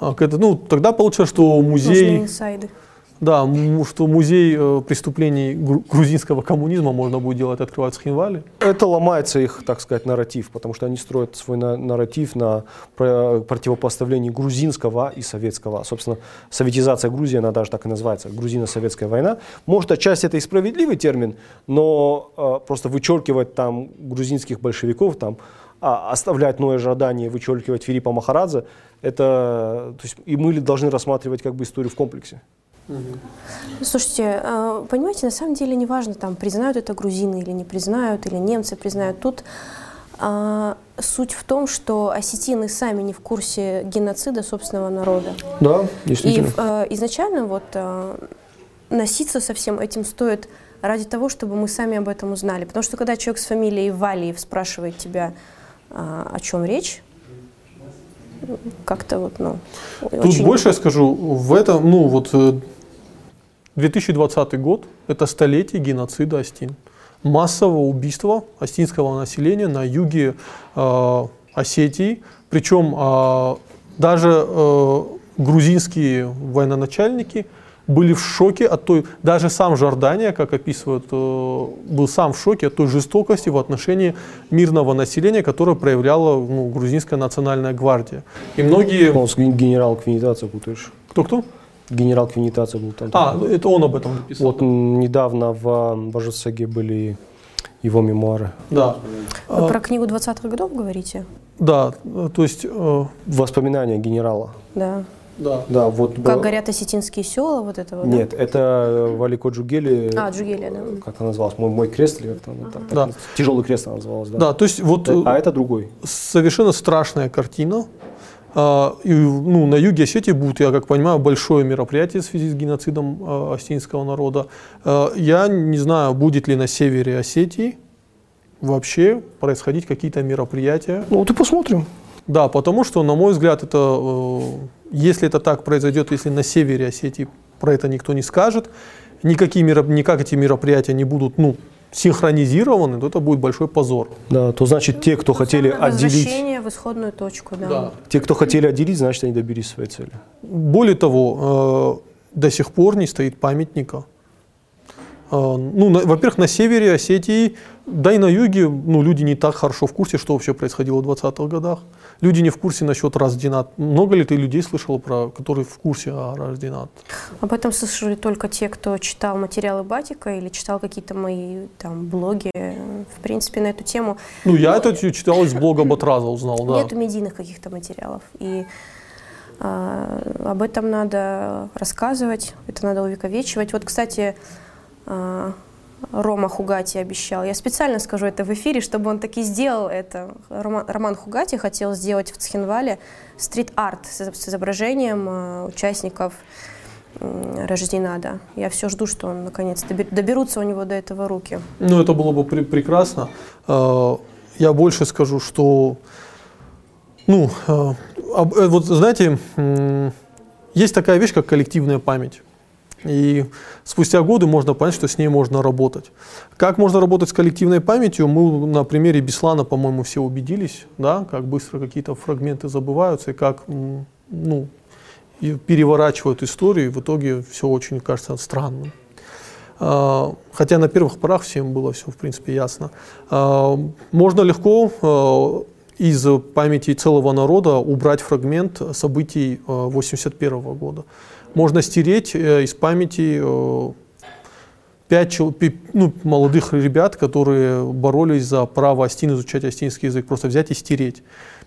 Да. Ну, тогда получается, что музей... Нужны инсайды. Да, что музей э, преступлений грузинского коммунизма можно будет делать, открывать в Хинвале. Это ломается их, так сказать, нарратив, потому что они строят свой нарратив на противопоставлении грузинского и советского. Собственно, советизация Грузии, она даже так и называется, грузино-советская война. Может, отчасти это и справедливый термин, но э, просто вычеркивать там грузинских большевиков, там, а оставлять Ноя Жадани, вычеркивать Филиппа Махарадзе, это, то есть, и мы должны рассматривать как бы историю в комплексе. Слушайте, а, понимаете, на самом деле неважно, там, признают это грузины или не признают, или немцы признают. Тут а, суть в том, что осетины сами не в курсе геноцида собственного народа. Да, действительно. И а, изначально вот а, носиться со всем этим стоит ради того, чтобы мы сами об этом узнали. Потому что когда человек с фамилией Валиев спрашивает тебя, а, о чем речь, как-то вот, ну, Тут больше я скажу, в этом, ну, вот э, 2020 год – это столетие геноцида Остин. Массового убийства остинского населения на юге э, Осетии. Причем э, даже э, грузинские военачальники были в шоке от той, даже сам Жордания, как описывают, э, был сам в шоке от той жестокости в отношении мирного населения, которое проявляла ну, грузинская национальная гвардия. И многие... Генерал Квинитация путаешь. Кто-кто? генерал Квинитация был там. А, это он об этом написал. Вот недавно в Бажасаге были его мемуары. Да. Вы про книгу 20-х годов говорите? Да, то есть... Э... Воспоминания генерала. Да. Да. да, вот как был... горят осетинские села, вот этого, Нет, да? это Валико Джугели. А, Джугели, да. Как она называлась? Мой, мой крест или как-то ага. так, да. так, Тяжелый крест она называлась, да. Да, то есть вот... А это другой. Совершенно страшная картина. А, и, ну, на юге Осетии будет, я как понимаю, большое мероприятие в связи с геноцидом э, осетинского народа. Э, я не знаю, будет ли на севере Осетии вообще происходить какие-то мероприятия. Ну, вот и посмотрим. Да, потому что, на мой взгляд, это, э, если это так произойдет, если на севере Осетии про это никто не скажет, никакие, никак эти мероприятия не будут ну, синхронизированы, то это будет большой позор. Да, то значит те, кто хотели отделить... в исходную точку, да. да. Те, кто хотели отделить, значит они добились своей цели. Более того, э, до сих пор не стоит памятника. Э, ну, во-первых, на севере Осетии, да и на юге, ну, люди не так хорошо в курсе, что вообще происходило в 20-х годах. Люди не в курсе насчет Раздинат. Много ли ты людей слышал, про, которые в курсе о Раздинат? Об этом слышали только те, кто читал материалы Батика или читал какие-то мои там блоги, в принципе, на эту тему. Ну, я это читал из блога Батраза, узнал, да. Нету медийных каких-то материалов. И а, об этом надо рассказывать, это надо увековечивать. Вот, кстати, а, Рома Хугати обещал. Я специально скажу это в эфире, чтобы он таки сделал это. Роман, Хугати хотел сделать в Цхинвале стрит-арт с изображением э, участников Рожденада. Я все жду, что он наконец доберутся у него до этого руки. Ну, это было бы пр прекрасно. Э, я больше скажу, что, ну, э, вот знаете, есть такая вещь, как коллективная память. И спустя годы можно понять, что с ней можно работать. Как можно работать с коллективной памятью, мы на примере Беслана, по-моему, все убедились, да, как быстро какие-то фрагменты забываются и как ну, переворачивают историю, и в итоге все очень кажется странным. А, хотя на первых порах всем было все, в принципе, ясно. А, можно легко а, из памяти целого народа убрать фрагмент событий 1981 года можно стереть э, из памяти э, пять ну, молодых ребят, которые боролись за право Остин изучать остинский язык, просто взять и стереть.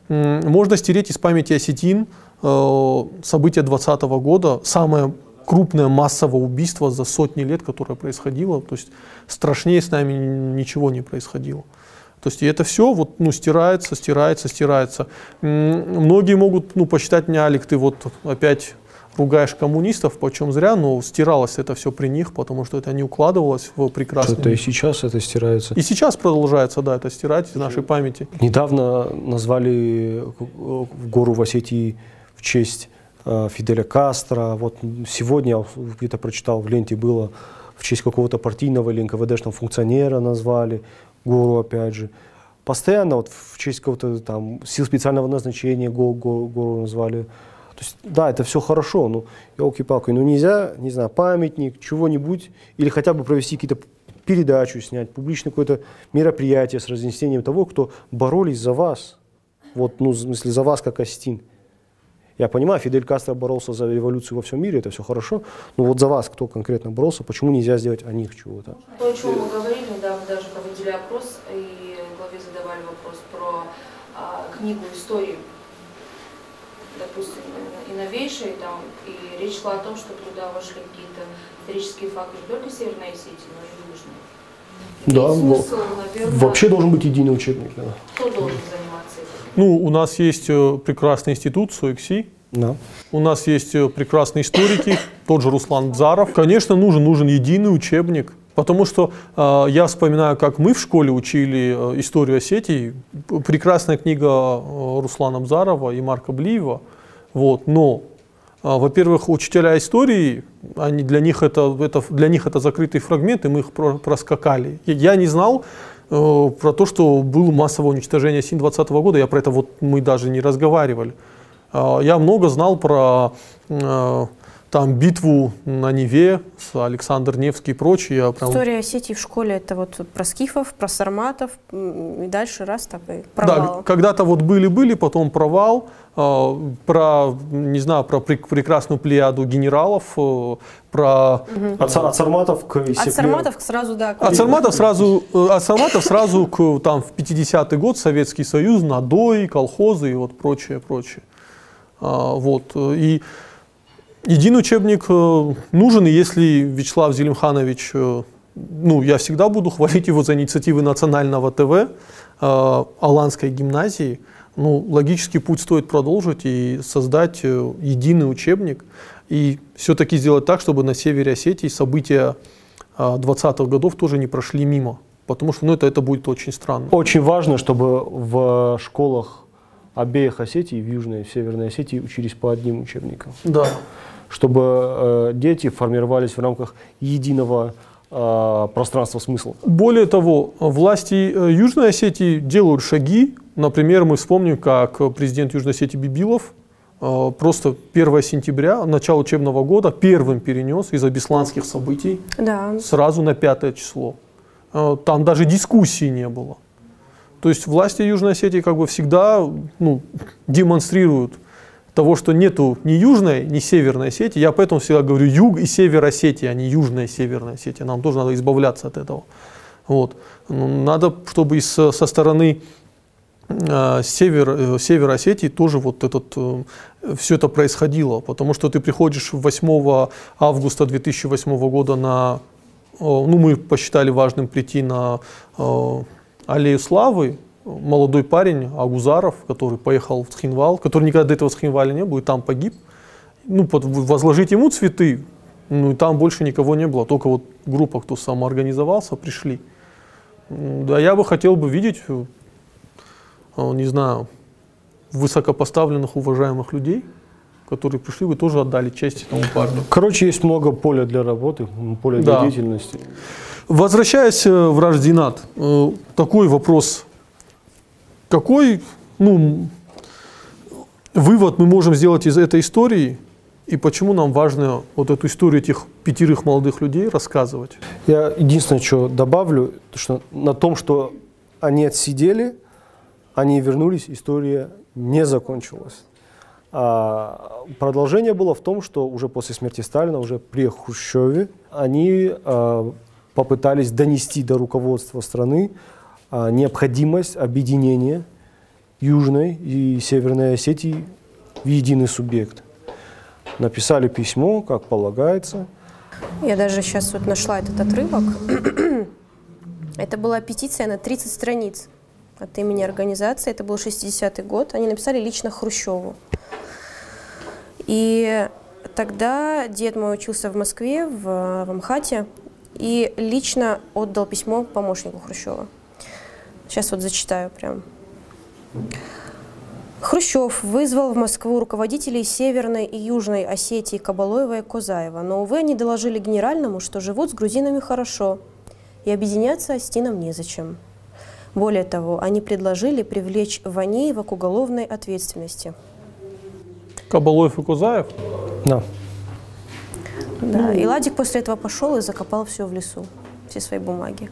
Можно стереть из памяти осетин э, события 2020 года, самое крупное массовое убийство за сотни лет, которое происходило. То есть страшнее с нами ничего не происходило. То есть и это все вот, ну, стирается, стирается, стирается. Многие могут ну, посчитать меня, Алик, ты вот опять ругаешь коммунистов, почем зря, но стиралось это все при них, потому что это не укладывалось в прекрасный Это и сейчас это стирается. И сейчас продолжается, да, это стирать из нашей памяти. Недавно назвали гору в Осетии в честь э, Фиделя Кастро. Вот сегодня где-то прочитал в ленте было в честь какого-то партийного или НКВДшного функционера назвали гору опять же. Постоянно вот в честь какого-то там сил специального назначения гору, гору назвали. То есть, да, это все хорошо, но елки-палки, ну нельзя, не знаю, памятник, чего-нибудь, или хотя бы провести какие-то передачу снять, публичное какое-то мероприятие с разнесением того, кто боролись за вас. Вот, ну, в смысле, за вас как Астин. Я понимаю, Фидель Кастро боролся за революцию во всем мире, это все хорошо, но вот за вас кто конкретно боролся, почему нельзя сделать о них чего-то? То, о чем мы говорили, мы даже проводили опрос, и главе задавали вопрос про а, книгу истории допустим, и новейшие, там, и речь шла о том, что туда вошли какие-то исторические факты не только Северной Осетии, но и Южной. Да, смысл, наверное, вообще должен быть единый учебник. Да. Кто должен заниматься этим? Ну, у нас есть э, прекрасный институт СОЭКСИ, да. У нас есть э, прекрасные историки, тот же Руслан Бзаров. Конечно, нужен, нужен единый учебник, Потому что э, я вспоминаю, как мы в школе учили э, историю Осетии. Прекрасная книга э, Руслана Бзарова и Марка Блиева. Вот, но, э, во-первых, учителя истории, они, для, них это, это, для них это закрытый фрагмент, и мы их про, проскакали. Я не знал э, про то, что было массовое уничтожение СИН 20 года, я про это вот мы даже не разговаривали. Э, я много знал про... Э, там битву на Неве с Александр Невский и прочие. прям... История Осетии в школе это вот про скифов, про сарматов и дальше раз так и провал. Да, когда-то вот были-были, потом провал. Э, про, не знаю, про прекрасную плеяду генералов, э, про... Угу. От, от сарматов к Исекле... От сарматов сразу, да. От сарматов сразу, э, от сарматов сразу к, там, в 50-й год Советский Союз, надой, колхозы и вот прочее, прочее. А, вот. И Единый учебник э, нужен, и если Вячеслав Зелимханович, э, ну, я всегда буду хвалить его за инициативы национального ТВ, э, Аланской гимназии, ну, логический путь стоит продолжить и создать единый учебник, и все-таки сделать так, чтобы на севере Осетии события 20-х годов тоже не прошли мимо. Потому что ну, это, это будет очень странно. Очень важно, чтобы в школах обеих Осетий, в Южной и в Северной Осетии, учились по одним учебникам. Да чтобы э, дети формировались в рамках единого э, пространства смысла. Более того, власти э, Южной Осетии делают шаги. Например, мы вспомним, как президент Южной Осетии Бибилов просто 1 сентября, начало учебного года, первым перенес из-за бесланских событий да. сразу на 5 число. Там даже дискуссии не было. То есть власти Южной Осетии как бы всегда ну, демонстрируют того, что нету ни Южной, ни Северной Осетии. Я поэтому всегда говорю Юг и Север Осетии, а не Южная и Северная Осетия. Нам тоже надо избавляться от этого. Вот. Ну, надо, чтобы из, со стороны э, север, э, север Осетии тоже вот этот, э, все это происходило. Потому что ты приходишь 8 августа 2008 года на ну, мы посчитали важным прийти на аллею славы, молодой парень Агузаров, который поехал в Схинвал, который никогда до этого в Схинвале не был, и там погиб. Ну, под, возложить ему цветы, ну и там больше никого не было, только вот группа, кто самоорганизовался, пришли. Да, я бы хотел бы видеть, э, не знаю, высокопоставленных, уважаемых людей, которые пришли, вы тоже отдали честь этому парню. Короче, есть много поля для работы, поля для да. деятельности. Возвращаясь э, в Рожденат, э, такой вопрос. Какой ну, вывод мы можем сделать из этой истории и почему нам важно вот эту историю этих пятерых молодых людей рассказывать? Я единственное, что добавлю, что на том, что они отсидели, они вернулись, история не закончилась. А продолжение было в том, что уже после смерти Сталина, уже при Хрущеве, они а, попытались донести до руководства страны необходимость объединения Южной и Северной Осетии в единый субъект. Написали письмо, как полагается. Я даже сейчас вот нашла этот отрывок. Это была петиция на 30 страниц от имени организации. Это был 60-й год. Они написали лично Хрущеву. И тогда дед мой учился в Москве, в, в Амхате, и лично отдал письмо помощнику Хрущева. Сейчас вот зачитаю прям. Хрущев вызвал в Москву руководителей Северной и Южной Осетии Кабалоева и Козаева, но, увы, они доложили генеральному, что живут с грузинами хорошо, и объединяться остинам незачем. Более того, они предложили привлечь Ванеева к уголовной ответственности. Кабалоев и Кузаев? Да. Да, и Ладик после этого пошел и закопал все в лесу, все свои бумаги.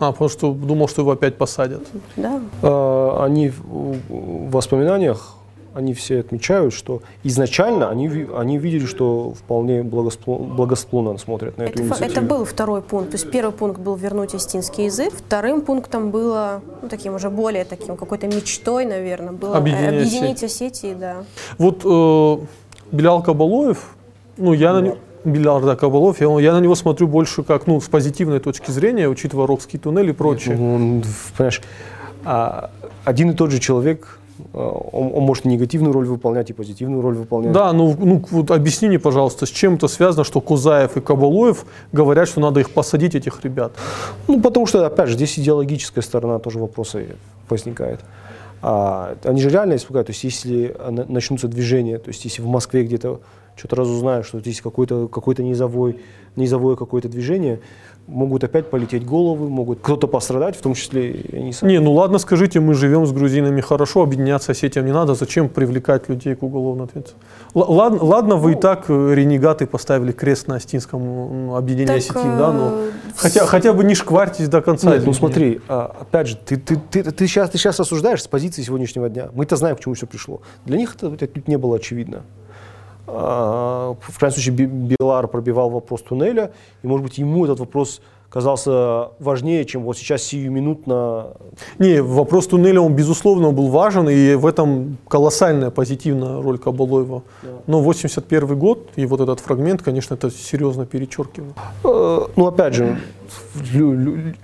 А, потому что думал, что его опять посадят. Да. А, они в воспоминаниях они все отмечают, что изначально они, они видели, что вполне благосклонно смотрят на это, эту инициативу. Это был второй пункт. То есть первый пункт был вернуть остинский язык, вторым пунктом было, ну, таким уже более таким, какой-то мечтой, наверное, было объединить, объединить Осетии, да. Вот э, Белял Кабалоев, ну, я да. на него Белярда Кабалов, я, я на него смотрю больше как, ну, с позитивной точки зрения, учитывая Рокский туннель и прочее. Нет, ну, он, понимаешь, а, один и тот же человек, а, он, он может негативную роль выполнять и позитивную роль выполнять. Да, ну, ну вот объясни мне, пожалуйста, с чем это связано, что Кузаев и Кабалоев говорят, что надо их посадить, этих ребят? Ну, потому что, опять же, здесь идеологическая сторона тоже вопроса возникает. А, они же реально испугают, то есть если начнутся движения, то есть если в Москве где-то что-то разузнаю, что здесь какое-то какое низовое, низовое какое-то движение, могут опять полететь головы, могут кто-то пострадать, в том числе и они сами. Не, ну ладно, скажите, мы живем с грузинами хорошо, объединяться с этим не надо, зачем привлекать людей к уголовной ответственности? Ладно, ладно вы ну, и так э, ренегаты поставили крест на Остинском объединении так, Осетин, да, но э, хотя, хотя бы не шкварьтесь до конца. Нет, ну смотри, а, опять же, ты, ты, ты, ты, сейчас, ты сейчас осуждаешь с позиции сегодняшнего дня. Мы-то знаем, к чему все пришло. Для них это, это не было очевидно. А, в крайнем случае Белар пробивал вопрос туннеля, и, может быть, ему этот вопрос казался важнее, чем вот сейчас сиюминутно. Не, вопрос туннеля, он, безусловно, был важен, и в этом колоссальная позитивная роль Кабалоева. Да. Но 81 год и вот этот фрагмент, конечно, это серьезно перечеркивает. Э, ну, опять же,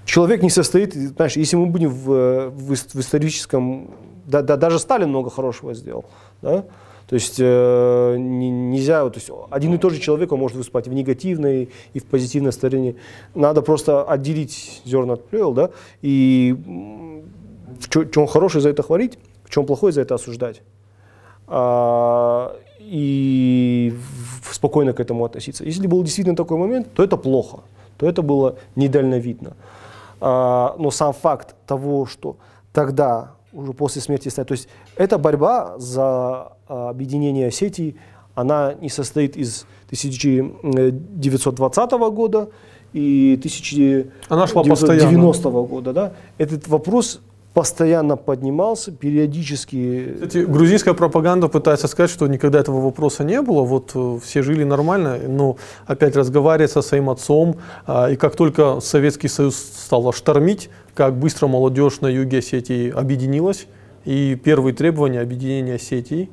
человек не состоит, знаешь, если мы будем в, в, в историческом, да, да, даже Сталин много хорошего сделал, да, то есть э, нельзя, то есть один и тот же человек он может выступать в негативной и в позитивной стороне. Надо просто отделить зерна от плевел, да, и в чем хорошее за это хвалить, в чем плохое за это осуждать. А, и спокойно к этому относиться. Если был действительно такой момент, то это плохо, то это было недальновидно. А, но сам факт того, что тогда уже после смерти. То есть эта борьба за объединение Осетии, она не состоит из 1920 года и 1990 года. Да? Этот вопрос постоянно поднимался, периодически. Кстати, грузинская пропаганда пытается сказать, что никогда этого вопроса не было, вот э, все жили нормально, но опять разговаривать со своим отцом, а, и как только Советский Союз стал штормить, как быстро молодежь на юге Осетии объединилась, и первые требования объединения Э,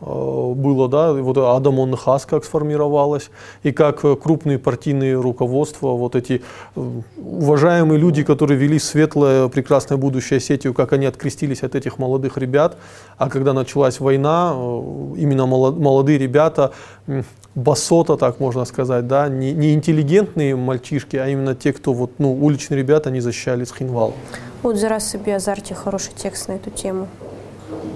было, да, вот Адамон Хас как сформировалась, и как э, крупные партийные руководства, вот эти э, уважаемые люди, которые вели светлое, прекрасное будущее сетью, как они открестились от этих молодых ребят, а когда началась война, именно молодые ребята, басота, так можно сказать, да, не, не интеллигентные мальчишки, а именно те, кто вот, ну, уличные ребята, они защищали Схинвал. Вот Зарас Биазарти хороший текст на эту тему.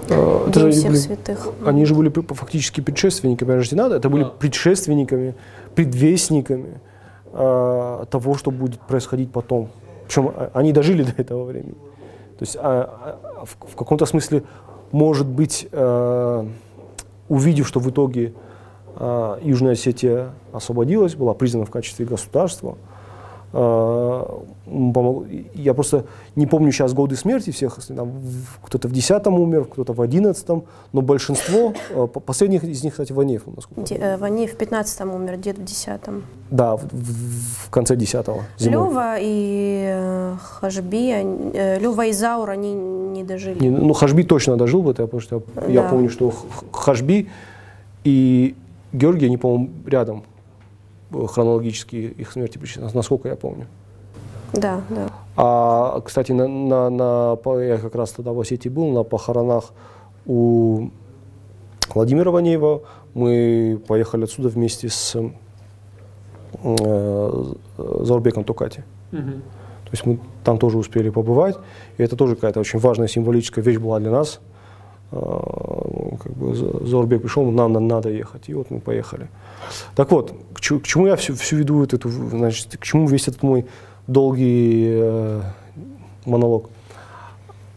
Э, это День всех были, святых. Они же были фактически предшественниками Рожденада, это были да. предшественниками, предвестниками э, того, что будет происходить потом. Причем а, они дожили до этого времени. То есть а, а, в, в каком-то смысле, может быть, э, увидев, что в итоге э, Южная Осетия освободилась, была признана в качестве государства, а, я просто не помню сейчас годы смерти всех, кто-то в 10 умер, кто-то в 11 но большинство, а, последних из них, кстати, Ванеев. Насколько Де, Ванеев в 15 умер, дед в 10 Да, в, в, конце 10-го. Лева и э, Хажби, э, Лева и Заур, они не дожили. Не, ну, Хажби точно дожил бы, потому что да. я помню, что Хажби и Георгий, они, по-моему, рядом хронологически их смерти причина, насколько я помню. Да, да. А, кстати, на, на, на, я как раз тогда в Осетии был, на похоронах у Владимира Ванеева. Мы поехали отсюда вместе с э, Заурбеком Тукати. Угу. То есть мы там тоже успели побывать. И это тоже какая-то очень важная символическая вещь была для нас. А, как бы Заурбек пришел, нам надо ехать, и вот мы поехали. Так вот, к, чему я всю, всю веду эту, значит, к чему весь этот мой долгий э, монолог?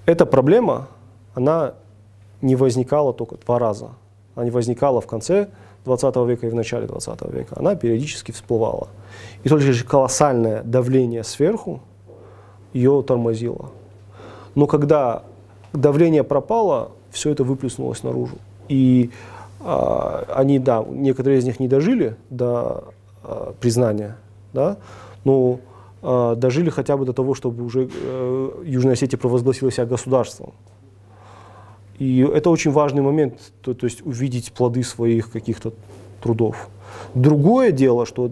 Эта проблема, она не возникала только два раза. Она не возникала в конце 20 века и в начале 20 века. Она периодически всплывала. И только лишь колоссальное давление сверху ее тормозило. Но когда давление пропало, все это выплеснулось наружу. И а, они, да, некоторые из них не дожили до а, признания, да, но а, дожили хотя бы до того, чтобы уже а, Южная Осетия провозгласила себя государством. И это очень важный момент, то, то есть увидеть плоды своих каких-то трудов. Другое дело, что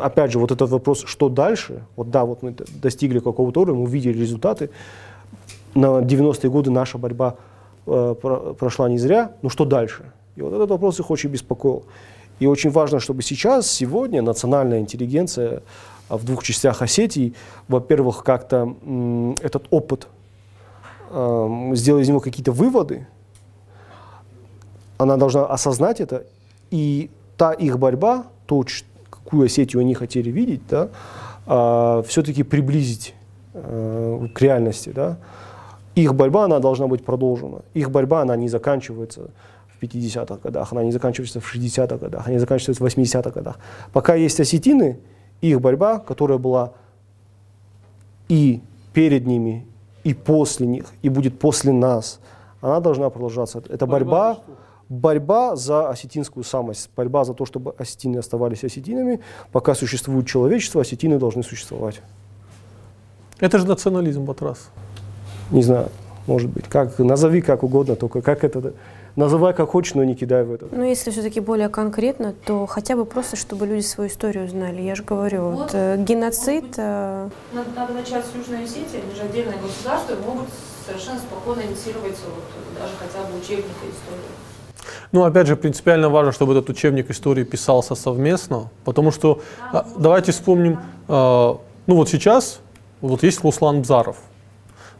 опять же, вот этот вопрос, что дальше, вот да, вот мы достигли какого-то уровня, мы увидели результаты, на 90-е годы наша борьба прошла не зря, но что дальше? И вот этот вопрос их очень беспокоил. И очень важно, чтобы сейчас, сегодня национальная интеллигенция а, в двух частях Осетии, во-первых, как-то этот опыт э, сделать из него какие-то выводы, она должна осознать это, и та их борьба, то, какую Осетию они хотели видеть, да, э, а, все-таки приблизить э, к реальности. Да их борьба, она должна быть продолжена. Их борьба, она не заканчивается в 50-х годах, она не заканчивается в 60-х годах, она не заканчивается в 80-х годах. Пока есть осетины, их борьба, которая была и перед ними, и после них, и будет после нас, она должна продолжаться. Это борьба, борьба за осетинскую самость, борьба за то, чтобы осетины оставались осетинами. Пока существует человечество, осетины должны существовать. Это же национализм, Батрас не знаю, может быть, как, назови как угодно, только как это, называй как хочешь, но не кидай в это. Ну, если все-таки более конкретно, то хотя бы просто, чтобы люди свою историю знали. Я же говорю, вот, вот э, геноцид... Быть, э... надо, надо начать с Южной Осетии, они же отдельное государство, могут совершенно спокойно инициировать вот, даже хотя бы учебника истории. Ну, опять же, принципиально важно, чтобы этот учебник истории писался совместно, потому что, а, давайте вспомним, э, ну вот сейчас, вот есть Руслан Бзаров,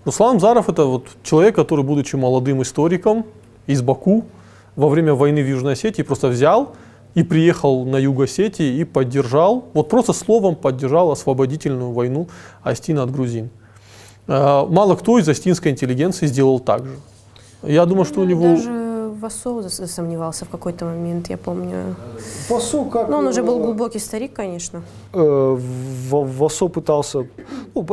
Руслан Заров это вот человек, который, будучи молодым историком из Баку, во время войны в Южной Осетии просто взял и приехал на юг Осетии и поддержал, вот просто словом поддержал освободительную войну Астина от грузин. А, мало кто из астинской интеллигенции сделал так же. Я думаю, что у него... Даже Васо засомневался в какой-то момент, я помню. Васо как... Ну, он уже был глубокий старик, конечно. Э, Васо пытался... Ну,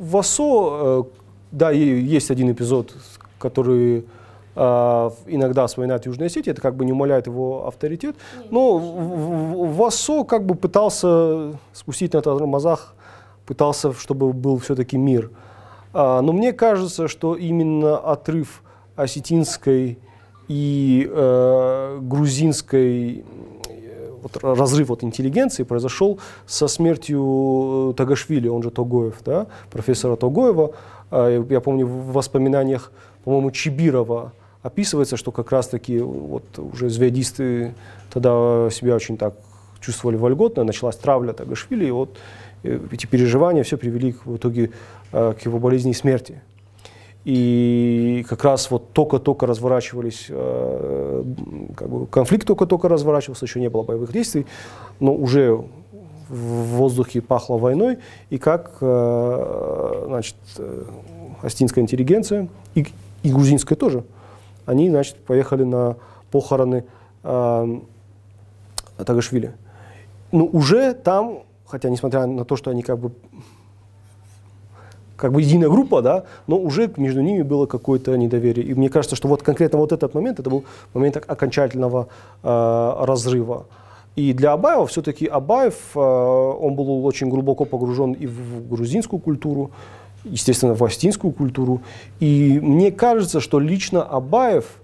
Васо да, есть один эпизод, который э, иногда вспоминает Южная Осетия, это как бы не умаляет его авторитет. Но Вассо как бы пытался спустить на тормозах, пытался, чтобы был все-таки мир. А, но мне кажется, что именно отрыв осетинской и э, грузинской вот разрыв от интеллигенции произошел со смертью э, Тагашвили, он же Тогоев, да, профессора Тогоева. А, я помню в воспоминаниях, по-моему, Чибирова описывается, что как раз-таки вот уже звездисты тогда себя очень так чувствовали вольготно, началась травля Тагашвили, и вот э, эти переживания все привели в итоге э, к его болезни и смерти. И как раз вот только-только разворачивались, э, как бы конфликт только-только разворачивался, еще не было боевых действий, но уже в воздухе пахло войной, и как э, значит, э, астинская интеллигенция, и, и грузинская тоже, они значит, поехали на похороны э, Тагашвили. Ну, уже там, хотя несмотря на то, что они как бы как бы единая группа, да, но уже между ними было какое-то недоверие. И мне кажется, что вот конкретно вот этот момент, это был момент окончательного э, разрыва. И для Абаева все-таки Абаев, э, он был очень глубоко погружен и в грузинскую культуру, естественно, в астинскую культуру. И мне кажется, что лично Абаев –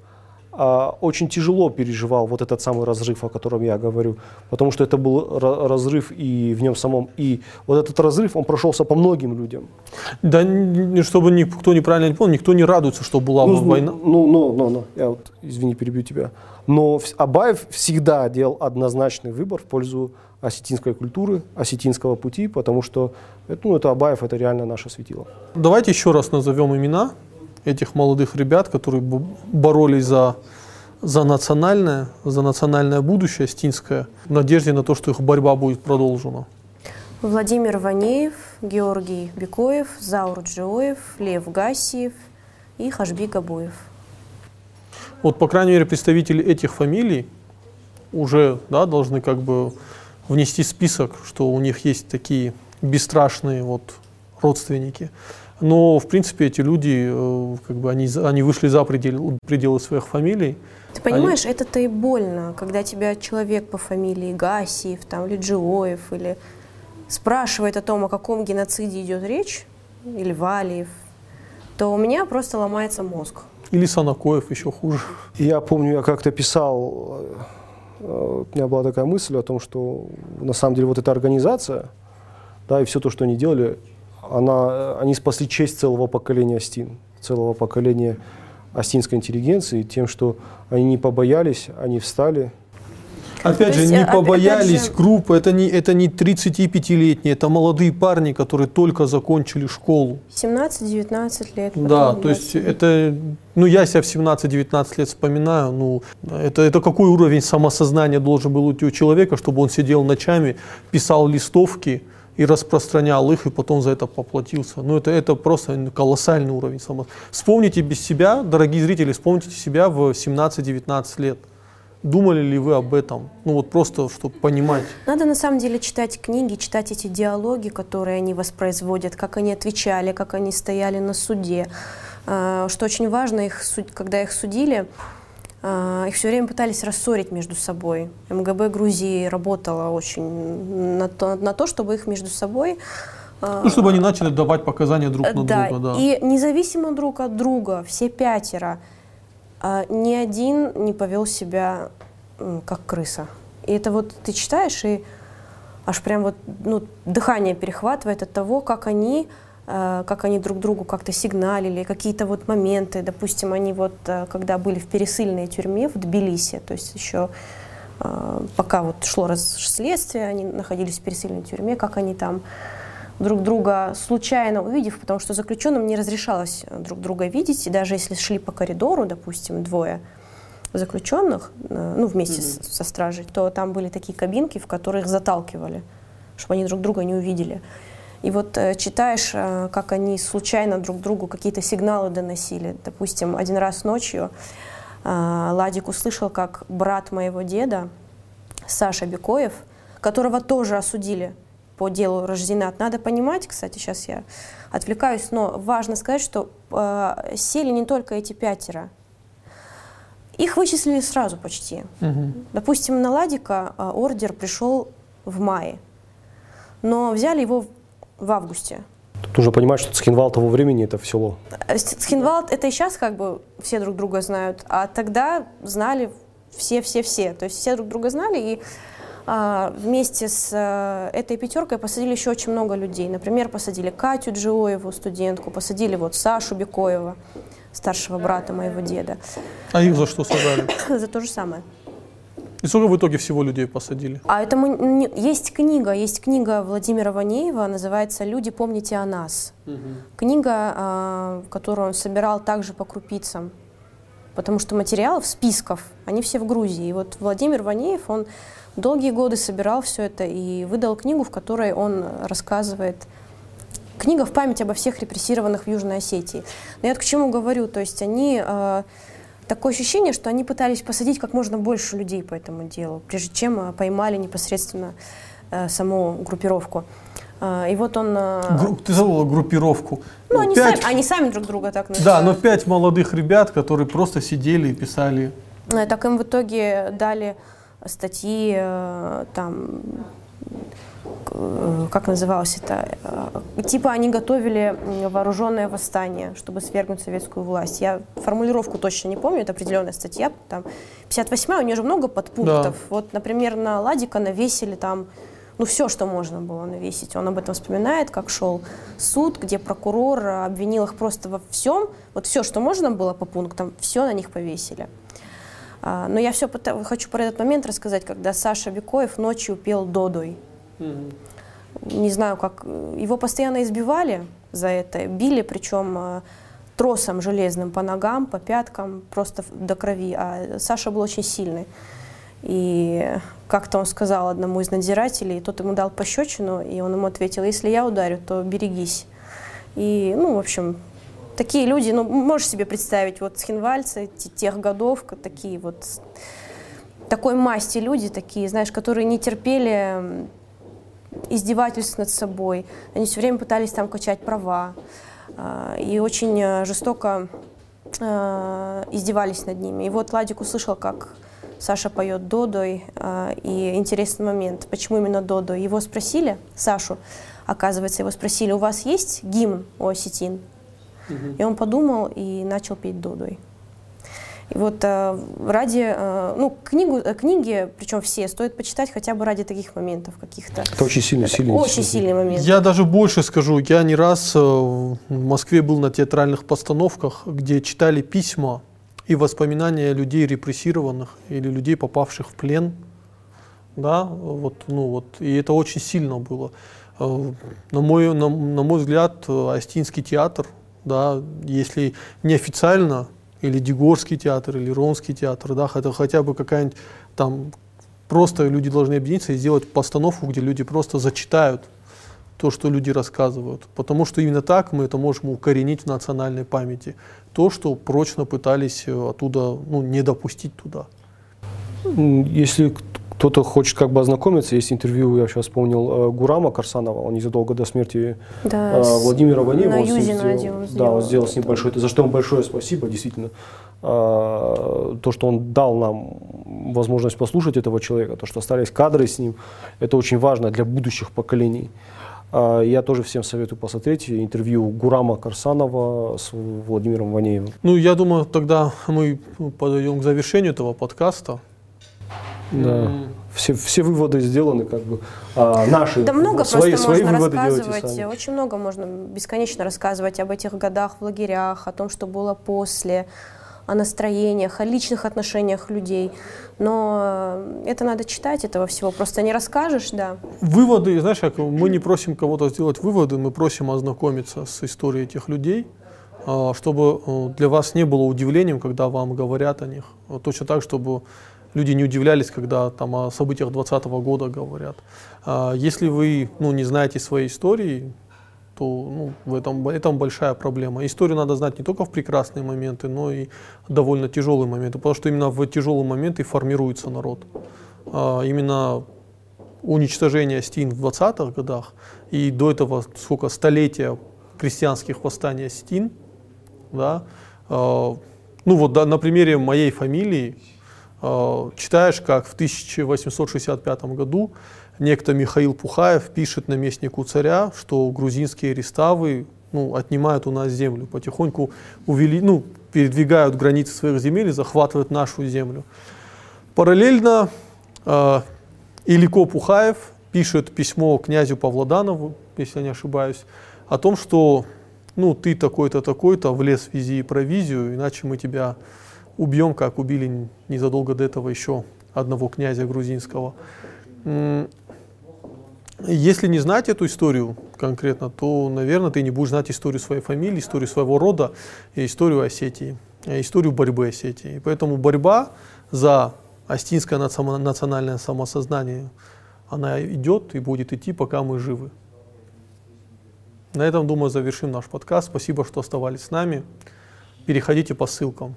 очень тяжело переживал вот этот самый разрыв, о котором я говорю, потому что это был разрыв и в нем самом, и вот этот разрыв, он прошелся по многим людям. Да, чтобы никто неправильно не понял, никто не радуется, что была ну, война. Ну, ну, ну, ну, я вот, извини, перебью тебя. Но Абаев всегда делал однозначный выбор в пользу осетинской культуры, осетинского пути, потому что это, ну, это Абаев, это реально наше светило. Давайте еще раз назовем имена этих молодых ребят, которые боролись за, за национальное, за национальное будущее стинское, в надежде на то, что их борьба будет продолжена. Владимир Ванеев, Георгий Бекоев, Заур Джиоев, Лев Гасиев и Хашби Габуев. Вот, по крайней мере, представители этих фамилий уже да, должны как бы внести список, что у них есть такие бесстрашные вот родственники. Но, в принципе, эти люди, э, как бы, они, они вышли за пределы, пределы своих фамилий. Ты понимаешь, они... это-то и больно, когда тебя человек по фамилии Гасиев, там, или Джиоев, или спрашивает о том, о каком геноциде идет речь, или Валиев, то у меня просто ломается мозг. Или Санакоев, еще хуже. Я помню, я как-то писал, э, у меня была такая мысль о том, что на самом деле вот эта организация, да, и все то, что они делали, она, они спасли честь целого поколения Астин, целого поколения астинской интеллигенции тем, что они не побоялись, они встали. Опять же, не побоялись же... группы, это не, это не 35-летние, это молодые парни, которые только закончили школу. 17-19 лет. Да, то есть это, ну я себя в 17-19 лет вспоминаю, ну это, это какой уровень самосознания должен был у человека, чтобы он сидел ночами, писал листовки, и распространял их, и потом за это поплатился. Ну, это, это просто колоссальный уровень само. Вспомните без себя, дорогие зрители, вспомните себя в 17-19 лет. Думали ли вы об этом? Ну вот просто, чтобы понимать. Надо на самом деле читать книги, читать эти диалоги, которые они воспроизводят, как они отвечали, как они стояли на суде. А, что очень важно, их, когда их судили, их все время пытались рассорить между собой. МГБ Грузии работала очень на то, на то чтобы их между собой а, ну, чтобы они начали давать показания друг на да, друга, да. И независимо друг от друга, все пятеро, а, ни один не повел себя как крыса. И это вот ты читаешь, и аж прям вот ну, дыхание перехватывает от того, как они как они друг другу как-то сигналили, какие-то вот моменты. Допустим, они вот, э, когда были в пересыльной тюрьме в Тбилиси, то есть еще э, пока вот шло расследствие, они находились в пересыльной тюрьме, как они там друг друга случайно увидев, потому что заключенным не разрешалось друг друга видеть, и даже если шли по коридору, допустим, двое заключенных, ну, вместе mm-hmm. со стражей, то там были такие кабинки, в которых заталкивали, чтобы они друг друга не увидели. И вот э, читаешь, э, как они случайно друг другу какие-то сигналы доносили. Допустим, один раз ночью э, Ладик услышал, как брат моего деда, Саша Бекоев, которого тоже осудили по делу Рожденат. Надо понимать, кстати, сейчас я отвлекаюсь, но важно сказать, что э, сели не только эти пятеро. Их вычислили сразу почти. Угу. Допустим, на Ладика ордер пришел в мае, но взяли его в августе. Тут нужно понимать, что Цхинвал того времени это в село. Цхинвал это и сейчас как бы все друг друга знают, а тогда знали все-все-все. То есть все друг друга знали, и а, вместе с а, этой пятеркой посадили еще очень много людей. Например, посадили Катю Джиоеву, студентку, посадили вот Сашу Бекоева, старшего брата моего деда. А их за что сажали? За то же самое. И сколько в итоге всего людей посадили? А это мы, есть книга, есть книга Владимира Ванеева, называется «Люди, помните о нас». Угу. Книга, а, которую он собирал также по крупицам, потому что материалов, списков, они все в Грузии. И вот Владимир Ванеев, он долгие годы собирал все это и выдал книгу, в которой он рассказывает книга в память обо всех репрессированных в Южной Осетии. Но я к чему говорю, то есть они э, такое ощущение, что они пытались посадить как можно больше людей по этому делу, прежде чем э, поймали непосредственно э, саму группировку. Э, и вот он... Гру ты забыла группировку. Ну, они, пять... сами, они сами друг друга так называют. Да, но пять молодых ребят, которые просто сидели и писали. Так им в итоге дали статьи там Э, как называлось это, э, типа они готовили вооруженное восстание, чтобы свергнуть советскую власть. Я формулировку точно не помню, это определенная статья, там 58 у нее же много подпунктов. Да. Вот, например, на Ладика навесили там ну, все, что можно было навесить. Он об этом вспоминает, как шел суд, где прокурор обвинил их просто во всем. Вот все, что можно было по пунктам, все на них повесили. А, но я все хочу про этот момент рассказать, когда Саша Бекоев ночью пел «Додой». Не знаю, как... Его постоянно избивали за это, били, причем э, тросом железным по ногам, по пяткам, просто до крови. А Саша был очень сильный. И как-то он сказал одному из надзирателей, тот ему дал пощечину, и он ему ответил, если я ударю, то берегись. И, ну, в общем, такие люди, ну, можешь себе представить, вот схинвальцы тех годов, такие вот, такой масти люди, такие, знаешь, которые не терпели издевательств над собой. Они все время пытались там качать права а, и очень э, жестоко а, издевались над ними. И вот Ладик услышал, как Саша поет Додой, а, и интересный момент, почему именно Додо. Его спросили, Сашу, оказывается, его спросили, у вас есть гимн у осетин? Угу. И он подумал и начал петь Додой. И вот э, ради, э, ну, книгу, э, книги, причем все, стоит почитать хотя бы ради таких моментов каких-то. Это очень сильный, сильный. Очень сильный момент. Я даже больше скажу, я не раз в Москве был на театральных постановках, где читали письма и воспоминания людей репрессированных или людей, попавших в плен. Да, вот, ну вот, и это очень сильно было. На мой, на, на мой взгляд, Астинский театр, да, если неофициально или Дегорский театр, или Ронский театр, да, это хотя бы какая-нибудь там, просто люди должны объединиться и сделать постановку, где люди просто зачитают то, что люди рассказывают. Потому что именно так мы это можем укоренить в национальной памяти. То, что прочно пытались э, оттуда ну, не допустить туда. Если кто-то хочет как бы ознакомиться, есть интервью, я сейчас вспомнил, э, Гурама Карсанова, он незадолго до смерти да, э, Владимира Ванеева. На Юзина сделал, Да, он сделал с ним большое, за что ему большое спасибо, действительно. Э, то, что он дал нам возможность послушать этого человека, то, что остались кадры с ним, это очень важно для будущих поколений. Я тоже всем советую посмотреть интервью Гурама Карсанова с Владимиром Ванеевым. Ну, я думаю, тогда мы подойдем к завершению этого подкаста. Да. Все, все выводы сделаны, как бы а, наши. Да много свои, просто свои можно выводы рассказывать. Сами. Очень много можно бесконечно рассказывать об этих годах в лагерях, о том, что было после, о настроениях, о личных отношениях людей. Но это надо читать, этого всего просто не расскажешь, да. Выводы, знаешь, как мы не просим кого-то сделать выводы, мы просим ознакомиться с историей этих людей, а, чтобы э, для вас не было удивлением, когда вам говорят о них. Точно так, чтобы люди не удивлялись, когда там о событиях 2020 года говорят. А если вы ну, не знаете своей истории, то ну, в этом, этом большая проблема. Историю надо знать не только в прекрасные моменты, но и довольно тяжелые моменты, потому что именно в тяжелые моменты формируется народ. А именно уничтожение Стин в 20-х годах и до этого сколько столетия крестьянских восстаний Стин, да, э, ну вот да, на примере моей фамилии, читаешь, как в 1865 году некто Михаил Пухаев пишет наместнику царя, что грузинские реставы ну, отнимают у нас землю, потихоньку увели, ну, передвигают границы своих земель и захватывают нашу землю. Параллельно э, Илико Пухаев пишет письмо князю Павлоданову, если я не ошибаюсь, о том, что ну, ты такой-то, такой-то, влез в вези провизию, иначе мы тебя убьем, как убили незадолго до этого еще одного князя грузинского. Если не знать эту историю конкретно, то, наверное, ты не будешь знать историю своей фамилии, историю своего рода и историю Осетии, э, историю борьбы Осетии. И поэтому борьба за остинское национальное самосознание, она идет и будет идти, пока мы живы. На этом, думаю, завершим наш подкаст. Спасибо, что оставались с нами. Переходите по ссылкам.